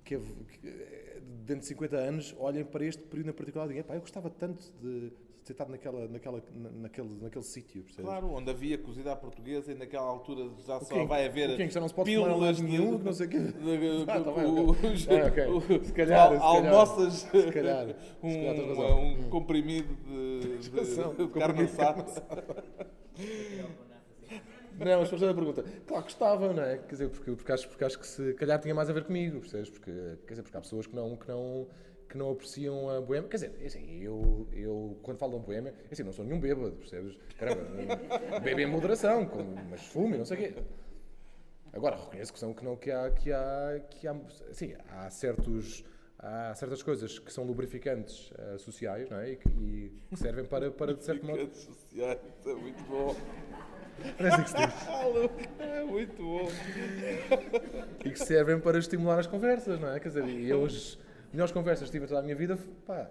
que, que dentro de 50 anos olhem para este período em particular e digam, "Epá, eu gostava tanto de ter estado naquela, naquela, na- naquele, naquele sítio? Claro, onde havia cozida à portuguesa e naquela altura já só quê? vai haver O quê? Que já não se pode pílulas nenhum, não sei o quê. [laughs] [laughs] Ah, tá bem, É, [laughs] Se calhar, se calhar. almoças Se calhar. Se um, calhar tens razão. um comprimido de, de, de de carne assada. Não, mas para a pergunta, claro que estava, não é? Quer dizer, porque, porque, acho, porque acho que se calhar tinha mais a ver comigo, percebes? Porque, quer dizer, porque há pessoas que não, que não, que não apreciam a boêmia. Quer dizer, é assim, eu, eu quando falo de boêmia, é assim, não sou nenhum bêbado, percebes? Caramba, bebo em moderação, com, mas fumo e não sei o quê. Agora, reconheço que, são, que, não, que, há, que, há, que há, assim, há certos... Há certas coisas que são lubrificantes eh, sociais, não é? E que, e servem para, para, de certo modo... Sociais, é muito bom. Parece que se [laughs] diz. É muito bom. e que servem para estimular as conversas, não é? Quer dizer, eu as melhores conversas que tive toda a minha vida, pá,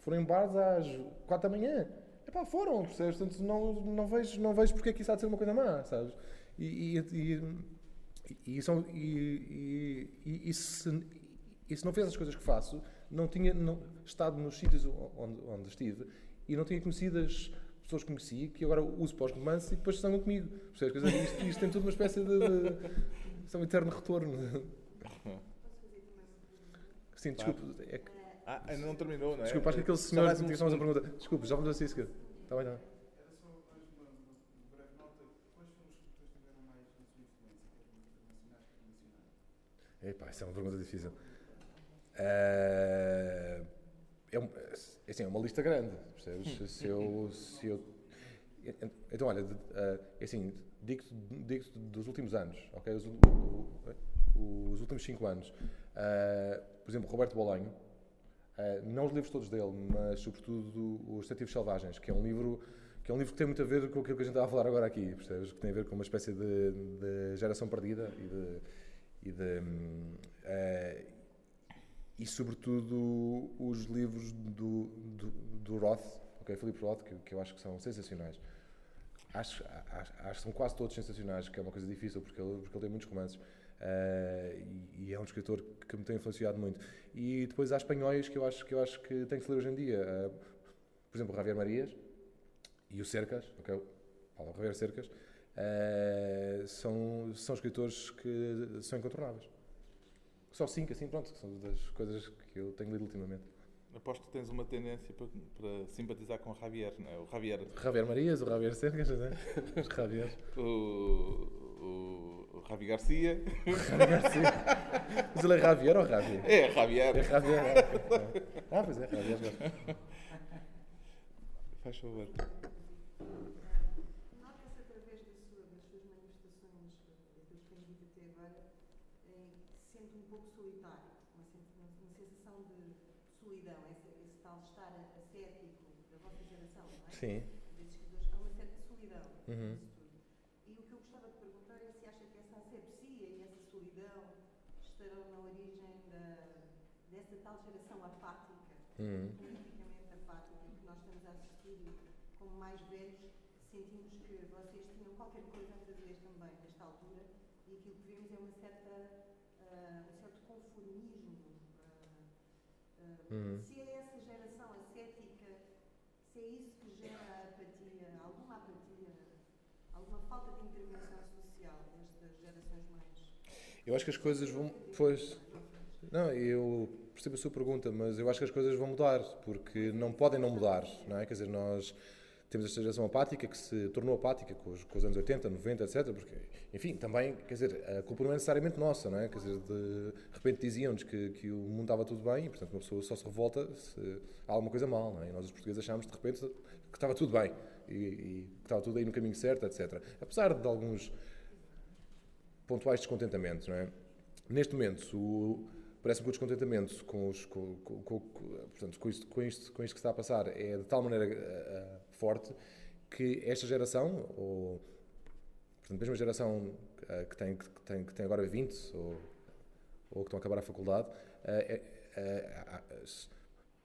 foram em bares às 4 da manhã. E pá, foram, percebes? Portanto, não, não, vejo, não vejo porque é que isso há de ser uma coisa má, sabes? E, e, e, e, são, e, e, e, se, e se não fez as coisas que faço, não tinha não, estado nos sítios onde, onde estive e não tinha conhecido as pessoas que conheci, que agora uso para os romances e depois estão comigo. Percebes? Quer dizer, isto, isto tem tudo uma espécie de... de isto é um eterno retorno. Sim, desculpe. É que, Ah, ainda não terminou, não é? desculpa, acho que aquele senhor mais tinha só mais uma pergunta. Desculpe, já vamos a seguir. Está bem, está bem. Que internacionais que nacionais? Epá, isso é uma pergunta difícil. Eh, é, é assim, é uma lista grande, percebes? Se eu, se eu, então, olha, eh, é assim, digo-te digo dos últimos anos, ok? Os, o- os últimos cinco anos. Eh, por exemplo, Roberto Bolanho, eh, não os livros todos dele, mas sobretudo Os Detetivos Selvagens, que é um livro que é um livro que tem muito a ver com aquilo que a gente estava a falar agora aqui, percebes? Que tem a ver com uma espécie de, de geração perdida e de, e de eh, e sobretudo os livros do, do, do Roth, ok, Philip Roth, que, que eu acho que são sensacionais. Acho, acho, acho que são quase todos sensacionais, que é uma coisa difícil porque ele, porque ele tem muitos romances. Eh, e, e é um escritor que me tem influenciado muito. E depois há espanhóis que eu acho que, eu acho que tem que se ler hoje em dia. Eh, por exemplo, Javier Marias e o Cercas, ok? Paulo Javier Cercas, eh, são, são escritores que são incontornáveis. Só cinco, assim, pronto, que são das coisas que eu tenho lido ultimamente. Aposto que tens uma tendência para, para simpatizar com o Javier, não é? O Javier, Javier Marias, o Javier Cercas, não é? Os [laughs] Javier. o, o, o Javi Garcia. Javier Garcia. Mas ele é Javier ou Javier? É, Javier. É Javier. ah, ok. Ah, pois é, Javier. Faz favor. Nota-se através da sua- das suas manifestações, eh, daquilo que tem dito até agora, em que se sente um pouco solitário, uma, sen- uma- uma sensação de solidão, esse, esse tal estar a- ascético da vossa geração, não é? Sim. Desses há uma certa solidão Uhum. E o que eu gostava de perguntar é se acha que essa asepsia e essa solidão estarão na origem da- dessa tal geração apática Uhum. politicamente apática que nós estamos a assistir como mais velhos, sentimos que vocês tinham qualquer coisa a fazer também nesta altura e aquilo que vemos é uma certa, ah, um certo conformismo. ah, ah, Uhum. Se é essa geração ascética se é isso que gera apatia, alguma apatia, alguma social destas gerações mais. Eu acho que as coisas vão. Pois. Não, eu percebo a sua pergunta, mas eu acho que as coisas vão mudar, porque não podem não mudar, não é? Quer dizer, nós temos esta geração apática que se tornou apática com os, com os anos 80, 90, etc. Porque, enfim, também, quer dizer, a culpa não é necessariamente nossa, não é? Quer dizer, de, de repente diziam-nos que, que o mundo estava tudo bem e, portanto, uma pessoa só se revolta se há alguma coisa mal, não é? E nós, os portugueses, achámos de repente que estava tudo bem e, e estava tudo aí no caminho certo, etc. Apesar de alguns pontuais descontentamentos, não é? Neste momento, parece-me que o descontentamento com, os, com, com, com, portanto, com, isto, com, isto, com isto que está a passar é de tal maneira uh, forte que esta geração, ou portanto, mesmo a geração uh, que, tem, que, tem, que tem agora 20 ou, ou que estão a acabar a faculdade, uh,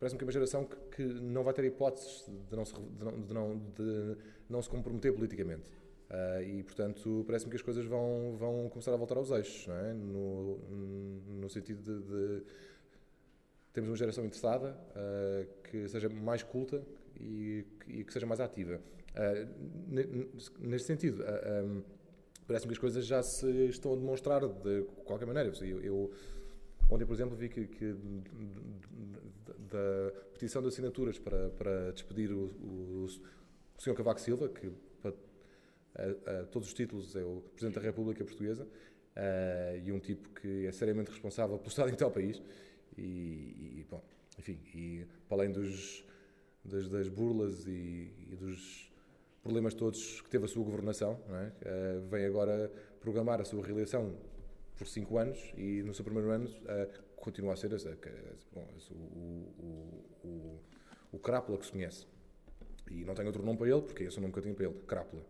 parece-me que é uma geração que, que, não vai ter hipóteses de não se, de não, de não, de não se comprometer politicamente. Uh, e, portanto, parece-me que as coisas vão, vão começar a voltar aos eixos, não é? no, no sentido de, de uma geração interessada, uh, que seja mais culta e, e, que seja mais ativa. Uh, neste sentido, um, parece-me que as coisas já se estão a demonstrar de qualquer maneira. Eu, eu ontem, por exemplo, vi que, que da petição de assinaturas para, para despedir o, o, o Sr. Cavaco Silva, que a, a, todos os títulos é o Presidente da República Portuguesa uh, e um tipo que é seriamente responsável pelo Estado em tal país e, e, bom, enfim, e para além dos, das, das burlas e, e, dos problemas todos que teve a sua governação, é? uh, vem agora programar a sua reeleição por cinco anos e no seu primeiro ano uh, continua a ser bom, o, o, o, o Crápula que se conhece. E não tenho outro nome para ele, porque esse eu nunca tinha para ele, Crápula.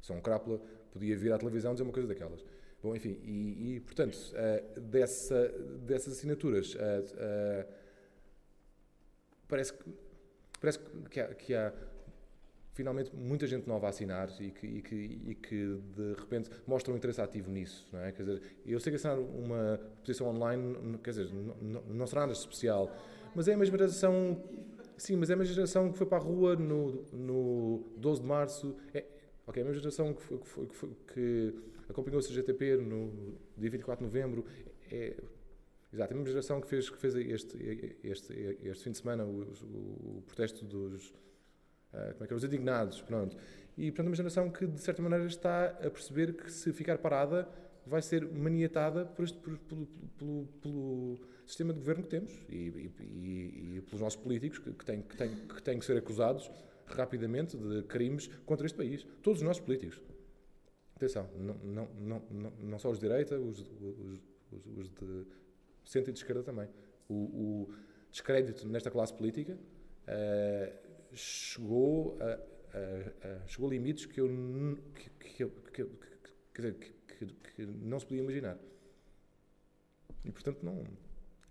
São um crápula podia vir à televisão dizer uma coisa daquelas. Bom, enfim, e, e portanto, uh, dessa, dessas assinaturas, uh, uh, parece, que, parece que, há, que há finalmente muita gente nova a assinar e que, e que, e que de repente mostra um interesse ativo nisso, não é? Quer dizer, eu sei que assinar uma petição online, quer dizer, não, não será nada especial, mas é a mesma geração, sim, mas é a mesma geração que foi para a rua no, no 12 de março, é, Ok, a mesma geração que, foi, que, foi, que acompanhou o CGTP no dia 24 de novembro, é, exato, a mesma geração que fez, que fez este, este, este fim de semana o, o, o protesto dos, uh, como é que é, os indignados, pronto. E, portanto, uma geração que, de certa maneira, está a perceber que se ficar parada vai ser maniatada por este, por, pelo, pelo, pelo, sistema de governo que temos e, e, e, pelos nossos políticos que, que, têm, que, têm, que têm que ser acusados rapidamente de crimes contra este país. Todos os nossos políticos. Atenção, não, não, não, não, só os de direita, os, os, os, de centro e de esquerda também. O, o descrédito nesta classe política uh, chegou, a, a, a, chegou a limites que eu, que, que, que, que, não se podia imaginar. E, portanto, não,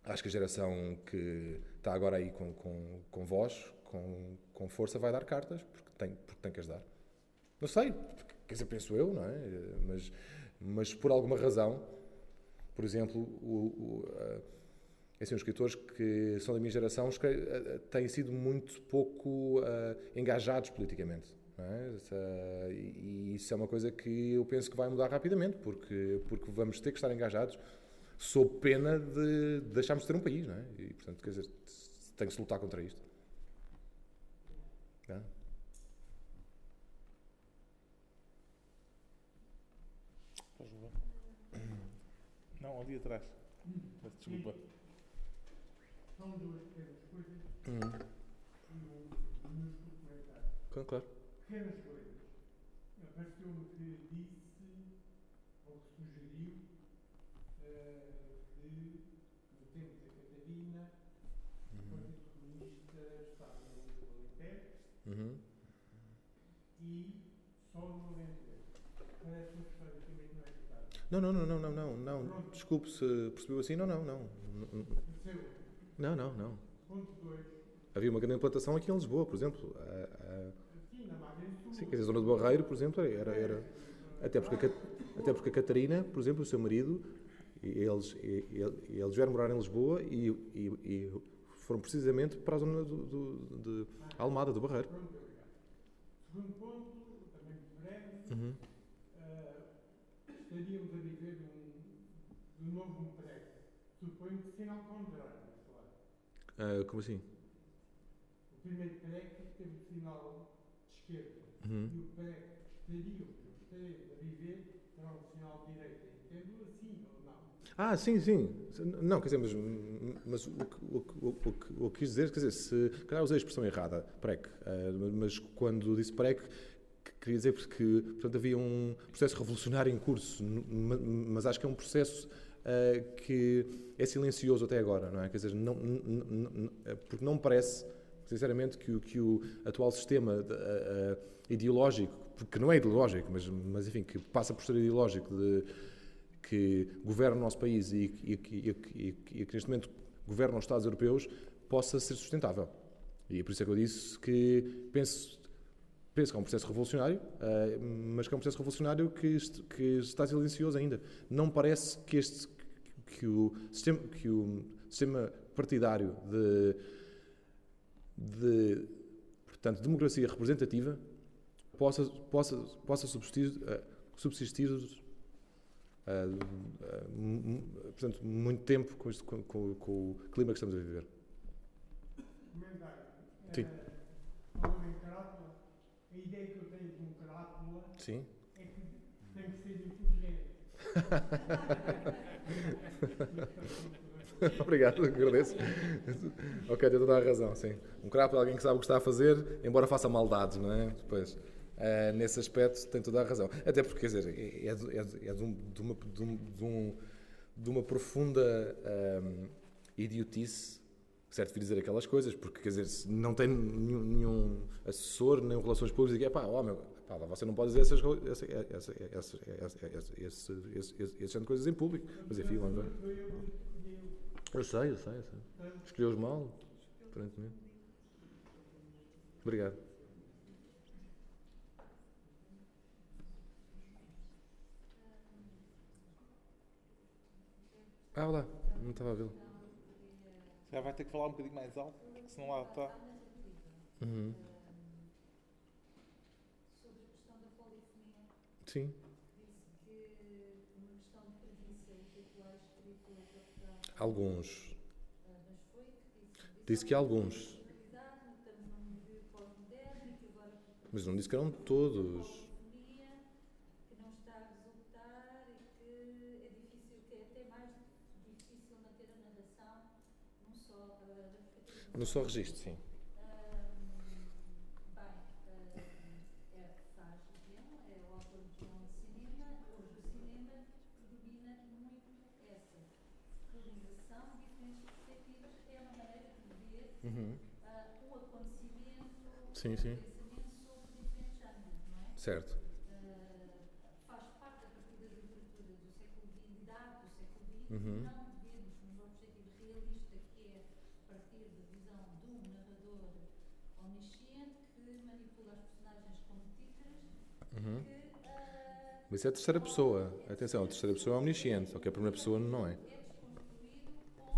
acho que a geração que está agora aí com, com, com voz, com, com força vai dar cartas, porque tem, porque tem que as dar. Não sei, quer dizer, penso eu, não é? Mas, mas por alguma razão, por exemplo, o, o, assim, os escritores que são da minha geração uh, têm sido muito pouco uh, engajados politicamente. É? E isso é uma coisa que eu penso que vai mudar rapidamente, porque, porque vamos ter que estar engajados sob pena de deixarmos de ter um país. Não é? E, portanto, quer dizer, tem que se lutar contra isto. Tá? Não, ali atrás. Desculpa. São duas pequenas coisas Uhum. e o minúsculo comentário. Claro, claro. Pequenas coisas. Apareceu-me que disse, ou que sugeriu, eh, que no tempo da Catarina, o Partido Comunista estava no Alentejo Uhum. e só no Alentejo. Parece uma história que mesmo não é verdade. Não, não, não, não, não, não, não. Desculpe se percebeu assim. Não, não, não. Percebeu? Não, não, não. Ponto 2. Havia uma grande implantação aqui em Lisboa, por exemplo. A- Sim, na margem a- sim, quer dizer, a zona do Barreiro, por exemplo, era. era até, porque a, até porque a Catarina, por exemplo, o seu marido, eles, eles vieram morar em Lisboa e, e, e foram precisamente para a zona do, do- de Almada, do Barreiro. Segundo ponto, também breve, Uhum. eh, estaríamos a viver de um, um novo PREC. Suponho que sinal contrário, Ah, como assim? O primeiro PREC teve o sinal de esquerda. Uhum. E o PREC que estaria, que estaria a viver, será um sinal de direita. Entendo assim ou não? Ah, sim, sim. Não, quer dizer, mas, mas o, que- o, que- o, que- o, que- o que quis dizer, quer dizer, se calhar usei a expressão errada, PREC, ah, mas quando disse PREC, que- queria dizer porque portanto, havia um processo revolucionário em curso, mas acho que é um processo ah, que é silencioso até agora, não é? Quer dizer, não, n- n- n- porque não me parece, sinceramente, que, o- que o atual sistema de- ah, ideológico, porque não é ideológico, mas, mas enfim, que passa por ser ideológico de que governa o nosso país e, e, e, e, que neste momento governa os Estados europeus possa ser sustentável. E é por isso é que eu disse que penso, penso que é um processo revolucionário, eh, mas que é um processo revolucionário que, que está silencioso ainda. Não parece que este que o sistema, que o sistema partidário de, de portanto, democracia representativa possa, possa, possa subsistir, eh, subsistir mu- portanto, muito tempo com, este- com- com- com o clima que estamos a viver. Comentário. Sim. A ideia que eu tenho de um carátula Sim. é que tem que ser inteligente. [laughs] Obrigado, agradeço. ok, tem toda a razão, sim. Um crapo é alguém que sabe o que está a fazer, embora faça maldades, não é? Depois, ah, nesse aspecto, tem toda a razão. Até porque, quer dizer, é, é é é de um- de uma, de, um- de um- uma profunda ahm, idiotice, certo de dizer aquelas coisas, porque, quer dizer, não tem nenhum, nenhum assessor, nem relações públicas, e diz, pá, ó, meu, pá, você não pode dizer essas, essa, essa, essa, essa, essa, esse, esse, esse, esse género de coisas em público. Mas enfim, vamos ver. Eu sei, eu sei, eu sei. Escolheu-os mal, aparentemente. Obrigado. Ah, olá, não estava a vê-lo. Já vai ter que falar um bocadinho mais alto, porque senão lá está. Uhum. sobre a questão da polifonia, Sim. disse que uma questão de preguiça os rituais espirituais optaram, Alguns. disse. Que alguns. Mas não disse que eram todos. polifonia, que não está a resultar e que é difícil, que é até mais difícil manter a narração num só uh, No só registro, sim. Bem, eh, é faz guião, é o autor de guião de cinema. Hoje o cinema predomina muito essa realização, diferentes perspectivas, é uma maneira de ver Uhum. ah, o acontecimento, Sim, sim. é? Certo. Faz parte da partir da literatura do século XX, da do século XX, Uhum. não devemos, num objetivo realista, que é partir da visão de um narrador omnisciente que manipula as personagens como títeres, Uhum. ah, Mas é a terceira pessoa. Atenção, a terceira pessoa é omnisciente, só que a primeira pessoa não é. é desconstruído com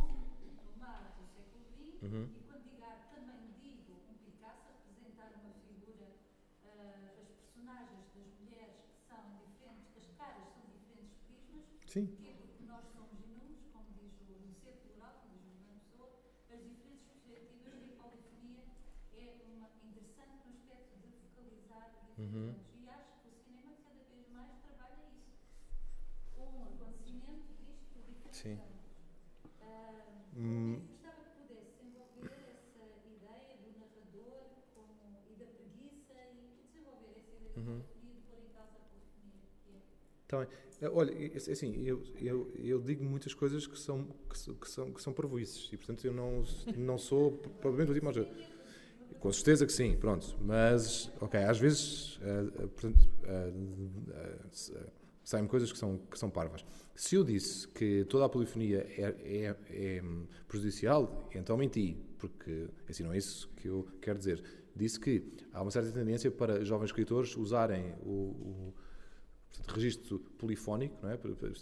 o mar do século XX Uhum. e quando digo arte também digo um Picasso a representar uma figura, ah, as personagens das mulheres que são diferentes, as caras são diferentes prismas, Sim. Porquê? Porque nós somos inúmeros, como diz o no ser plural, como diz o Fernando Pessoa, as diferentes perspectivas e a polifonia é uma interessante no aspecto de focalizar diferentes Uhum. E acho que o cinema cada vez mais trabalha isso. Um acontecimento visto por diferentes Sim. Ah, Hum. Gostava que pudesse desenvolver essa ideia do narrador como, e da preguiça e desenvolver essa ideia Uhum. da polifonia, de pôr em causa a polifonia, que é bem. Eh, Olha, é- é assim, eu, eu, eu digo muitas coisas que são, que, são- que são, parvoices e, portanto, eu não, não sou provavelmente o tipo mais. Com certeza que sim, pronto. Mas, ok, às vezes, eh, eh, portanto, eh, saem coisas que são, que são parvas. Se eu disse que toda a polifonia é, é, é prejudicial, então menti, porque assim não é isso que eu quero dizer. Disse que há uma certa tendência para jovens escritores usarem o, o portanto, registro polifónico, não é?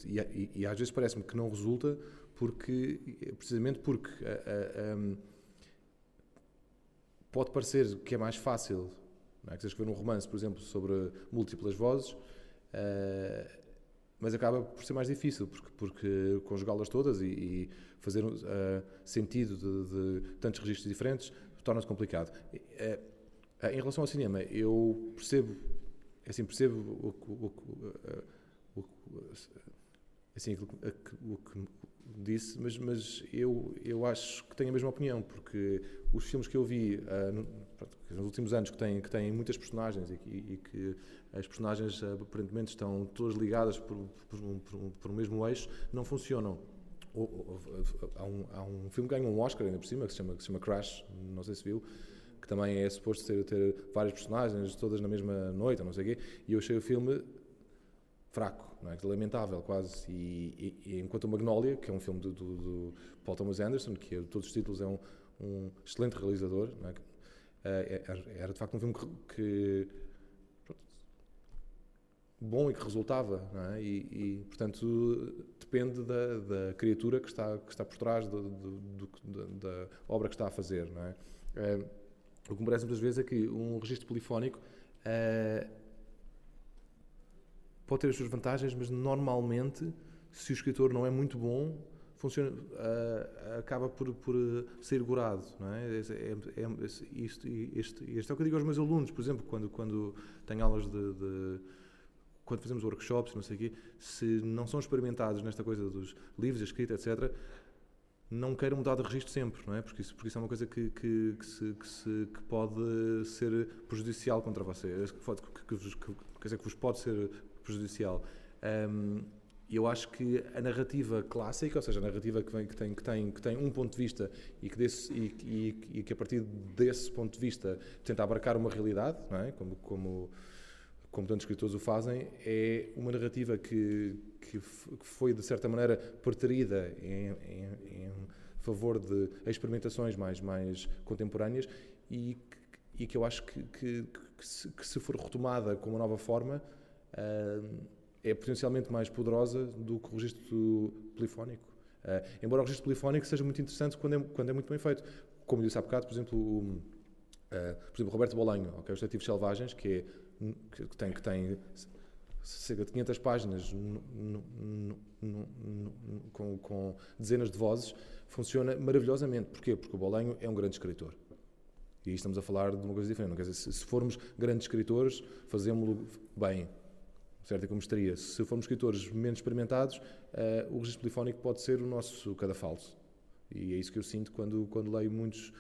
e, e- e às vezes parece-me que não resulta porque, precisamente porque a- a- a- pode parecer que é mais fácil, não é? que escrever um romance, por exemplo, sobre múltiplas vozes, eh, mas acaba por ser mais difícil, porque, porque conjugá-las todas e, e fazer eh, sentido de, de tantos registros diferentes torna-se complicado. Eh, em relação ao cinema, eu percebo, assim, percebo o, o, o, que- assim, o que disse, mas, mas eu, eu acho que tenho a mesma opinião, porque os filmes que eu vi ah, no- pronto, nos últimos anos que têm, que têm muitas personagens e que, e que as personagens ah, aparentemente estão todas ligadas por, por, um, por, um, por um mesmo eixo, não funcionam. Há um, há um filme que ganha um Oscar ainda por cima, que se chama, que se chama Crash, não sei se viu, que também é suposto ter, ter várias personagens, todas na mesma noite, não sei o quê, e eu achei o filme fraco, não é? lamentável quase. E, e- e enquanto o Magnolia, que é um filme do, do- do Paul Thomas Anderson, que é, todos os títulos é um, um excelente realizador, não é? Eh, era, era, de facto um filme que, que, bom e que resultava, não é? e, e, portanto depende da, da criatura que está, que está por trás do, do- do- da obra que está a fazer. Não é? Eh, o que me parece muitas vezes é que um registro polifónico eh, pode ter as suas vantagens, mas normalmente, se o escritor não é muito bom, funciona, ah, acaba por, por ah, ser gorado. Não é? É- é- é- isto, este, este é o que eu digo aos meus alunos, por exemplo, quando, quando tenho aulas de, de- quando fazemos workshops, não sei o quê, se não são experimentados nesta coisa dos livros, a escrita, etc., não queiram mudar de registro sempre, não é? Porque isso, porque isso é uma coisa que, que, que, se, que, se- que pode ser prejudicial contra vocês, que, pode, que, que, vos- que- quer dizer, que vos pode ser prejudicial. Ahm, eu acho que a narrativa clássica, ou seja, a narrativa que, vem, que, tem, que, tem, que tem um ponto de vista e que, desse, e, e- e que a partir desse ponto de vista tenta abarcar uma realidade, não é? como, como, como tantos escritores o fazem, é uma narrativa que, que, foi, de certa maneira, preterida em, em- em favor de experimentações mais, mais contemporâneas e, que- e que eu acho que, que, que se, que se for retomada com uma nova forma, ah, é potencialmente mais poderosa do que o registro polifónico. Ah, embora o registro polifónico seja muito interessante quando é, quando é muito bem feito. Como disse há bocado, por exemplo, o, ah, por exemplo Roberto Bolanho, ok, Os Detetives Selvagens, que, é, que tem, que tem cerca de 500 páginas com, com dezenas de vozes, funciona maravilhosamente. Porquê? Porque o Bolanho é um grande escritor. E aí estamos a falar de uma coisa diferente. Quer dizer, se, se formos grandes escritores, fazemos-lo bem, certo? E como estaria. Se formos escritores menos experimentados, eh, o registro polifónico pode ser o nosso cadafalso. E é isso que eu sinto quando, quando leio muitos,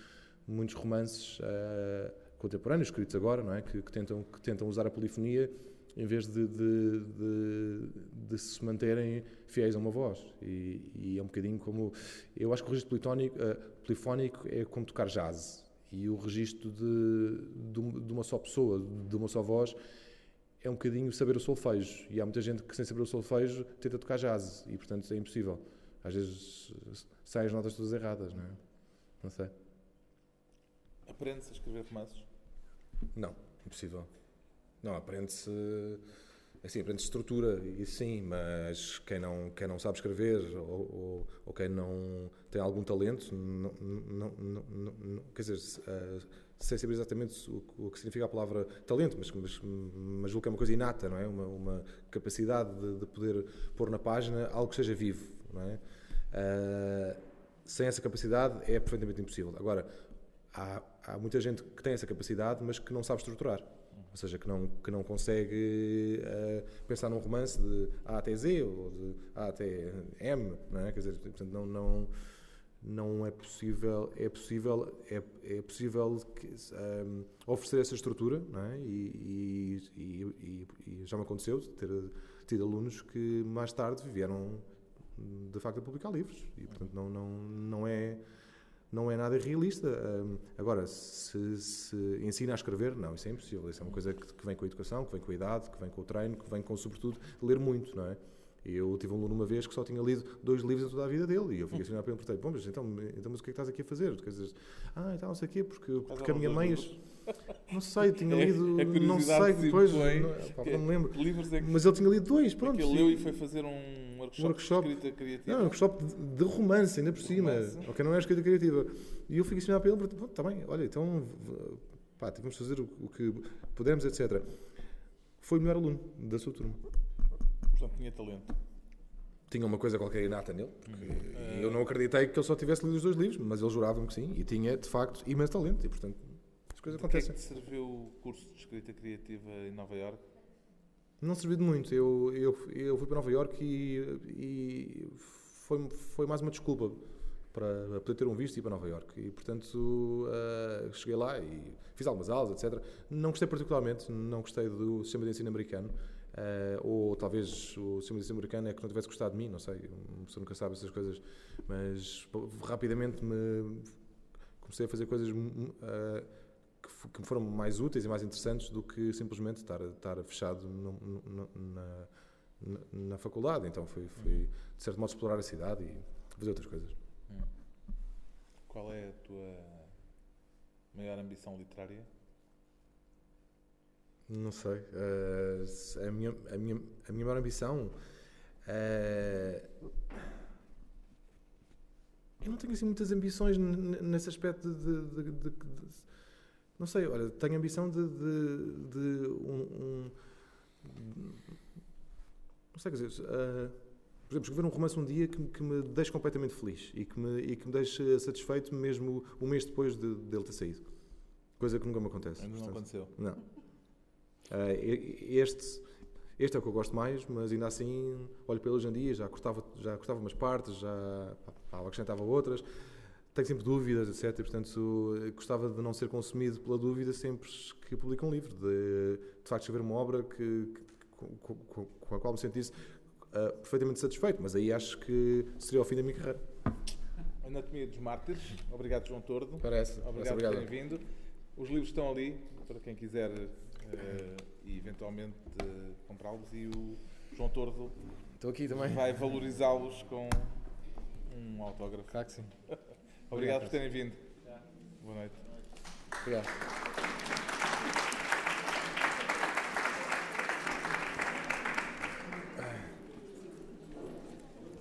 muitos romances eh, contemporâneos, escritos agora, não é? que, que tentam, que tentam usar a polifonia em vez de, de, de, de se manterem fiéis a uma voz. E, e é um bocadinho como. Eu acho que o registro politónico, eh, polifónico é como tocar jazz. E o registro de, de, um- uma só pessoa, de uma só voz, é um bocadinho saber o solfejo. E há muita gente que, sem saber o solfejo, tenta tocar jazz. E, portanto, é impossível. Às vezes saem as notas todas erradas, não é? Não sei. Aprende-se a escrever romances? Não, impossível. Não, aprende-se. Assim, aprende-se estrutura, e sim, mas quem não, quem não sabe escrever ou, ou, ou quem não tem algum talento, não, não, não, não- quer dizer, se, ah, sem saber exatamente o, que- o que significa a palavra talento, mas, mas, mas julgo que é uma coisa inata, não é? Uma, uma capacidade de, de poder pôr na página algo que seja vivo, não é? Ah, sem essa capacidade é perfeitamente impossível. Agora, há, há muita gente que tem essa capacidade, mas que não sabe estruturar. Seja, que não, que não consegue eh, pensar num romance de A até Z ou de A até M, não é? Quer dizer, portanto, não, não, não é possível, é possível, é, é possível que, ehm, oferecer essa estrutura, não é? E, e, e, e- já me aconteceu ter tido alunos que mais tarde vieram de facto a publicar livros e portanto não, não, não é não é nada realista. Agora, se, se ensina a escrever, não, isso é impossível. Isso é uma coisa que, que vem com a educação, que vem com a idade, que vem com o treino, que vem com, sobretudo, ler muito, não é? Eu tive um aluno uma vez que só tinha lido dois livros em toda a vida dele e eu fiquei assim a perguntar, bom, mas então, então mas o que é que estás aqui a fazer? Quer dizer, ah, então não sei o quê, porque, porque a minha mãe... Não sei, tinha É- lido... é não sei, depois... Não, pá, que- não me lembro. É que, Mas ele tinha lido dois, é pronto. que ele leu e foi fazer um Workshop, Workshop. de escrita criativa. Não, um workshop de, de romance, ainda por cima. Romance. Ok, não é escrita criativa. E eu fico assim para ele, pronto, está bem, olha, então, pá, vamos fazer o, o que pudermos, etc. Foi o melhor aluno da sua turma. Portanto, tinha talento. Tinha uma coisa qualquer inata nele, porque Eh, eu não acreditei que ele só tivesse lido os dois livros, mas ele jurava-me que sim, e tinha, de facto, imenso talento, e portanto, as coisas De que é acontecem. que te serviu o curso de escrita criativa em Nova Iorque? Não serviu de muito. Eu, eu, eu fui para Nova Iorque e, e foi, foi mais uma desculpa para poder ter um visto e ir para Nova Iorque. E, portanto, ah, cheguei lá e fiz algumas aulas, etc. Não gostei particularmente, não gostei do sistema de ensino americano. ah, ou talvez o sistema de ensino americano é que não tivesse gostado de mim, não sei. Uma pessoa nunca sabe essas coisas. Mas rapidamente me comecei a fazer coisas ah, que me foram mais úteis e mais interessantes do que simplesmente estar, estar fechado no- no- na, na, na faculdade. Então fui, de certo modo, explorar a cidade e fazer outras coisas. Qual é a tua maior ambição literária? Não sei. se- a, minha, a, minha, a minha maior ambição. eh, eu não tenho assim muitas ambições nesse aspecto de- de- de- de- não sei, olha, tenho ambição de, de, de um, um- Não sei, quer dizer. eh, por exemplo, escrever um romance um dia que, me- que me deixe completamente feliz e que me, e que me deixe satisfeito mesmo um mês depois de, dele ter saído. Coisa que nunca me acontece. Ainda não aconteceu. Não. E este, este é o que eu gosto mais, mas ainda assim olho ele hoje em dia, já cortava, já cortava umas partes, já pá, acrescentava outras. Tenho sempre dúvidas, etc. E, portanto, eh, gostava de não ser consumido pela dúvida sempre que publico um livro, de, de facto escrever uma obra que, que- com, com- com a qual me sentisse ah, perfeitamente satisfeito, mas aí acho que seria o fim da minha carreira. Anatomia dos Mártires. Obrigado, João Tordo. Parece. Obrigado, Obrigado. por terem vindo. Os livros estão ali para quem quiser eh, e eventualmente eh, comprá-los e o João Tordo Estou aqui também. vai valorizá-los com um autógrafo. Claro que sim. Obrigado por terem vindo. Boa noite. Obrigado.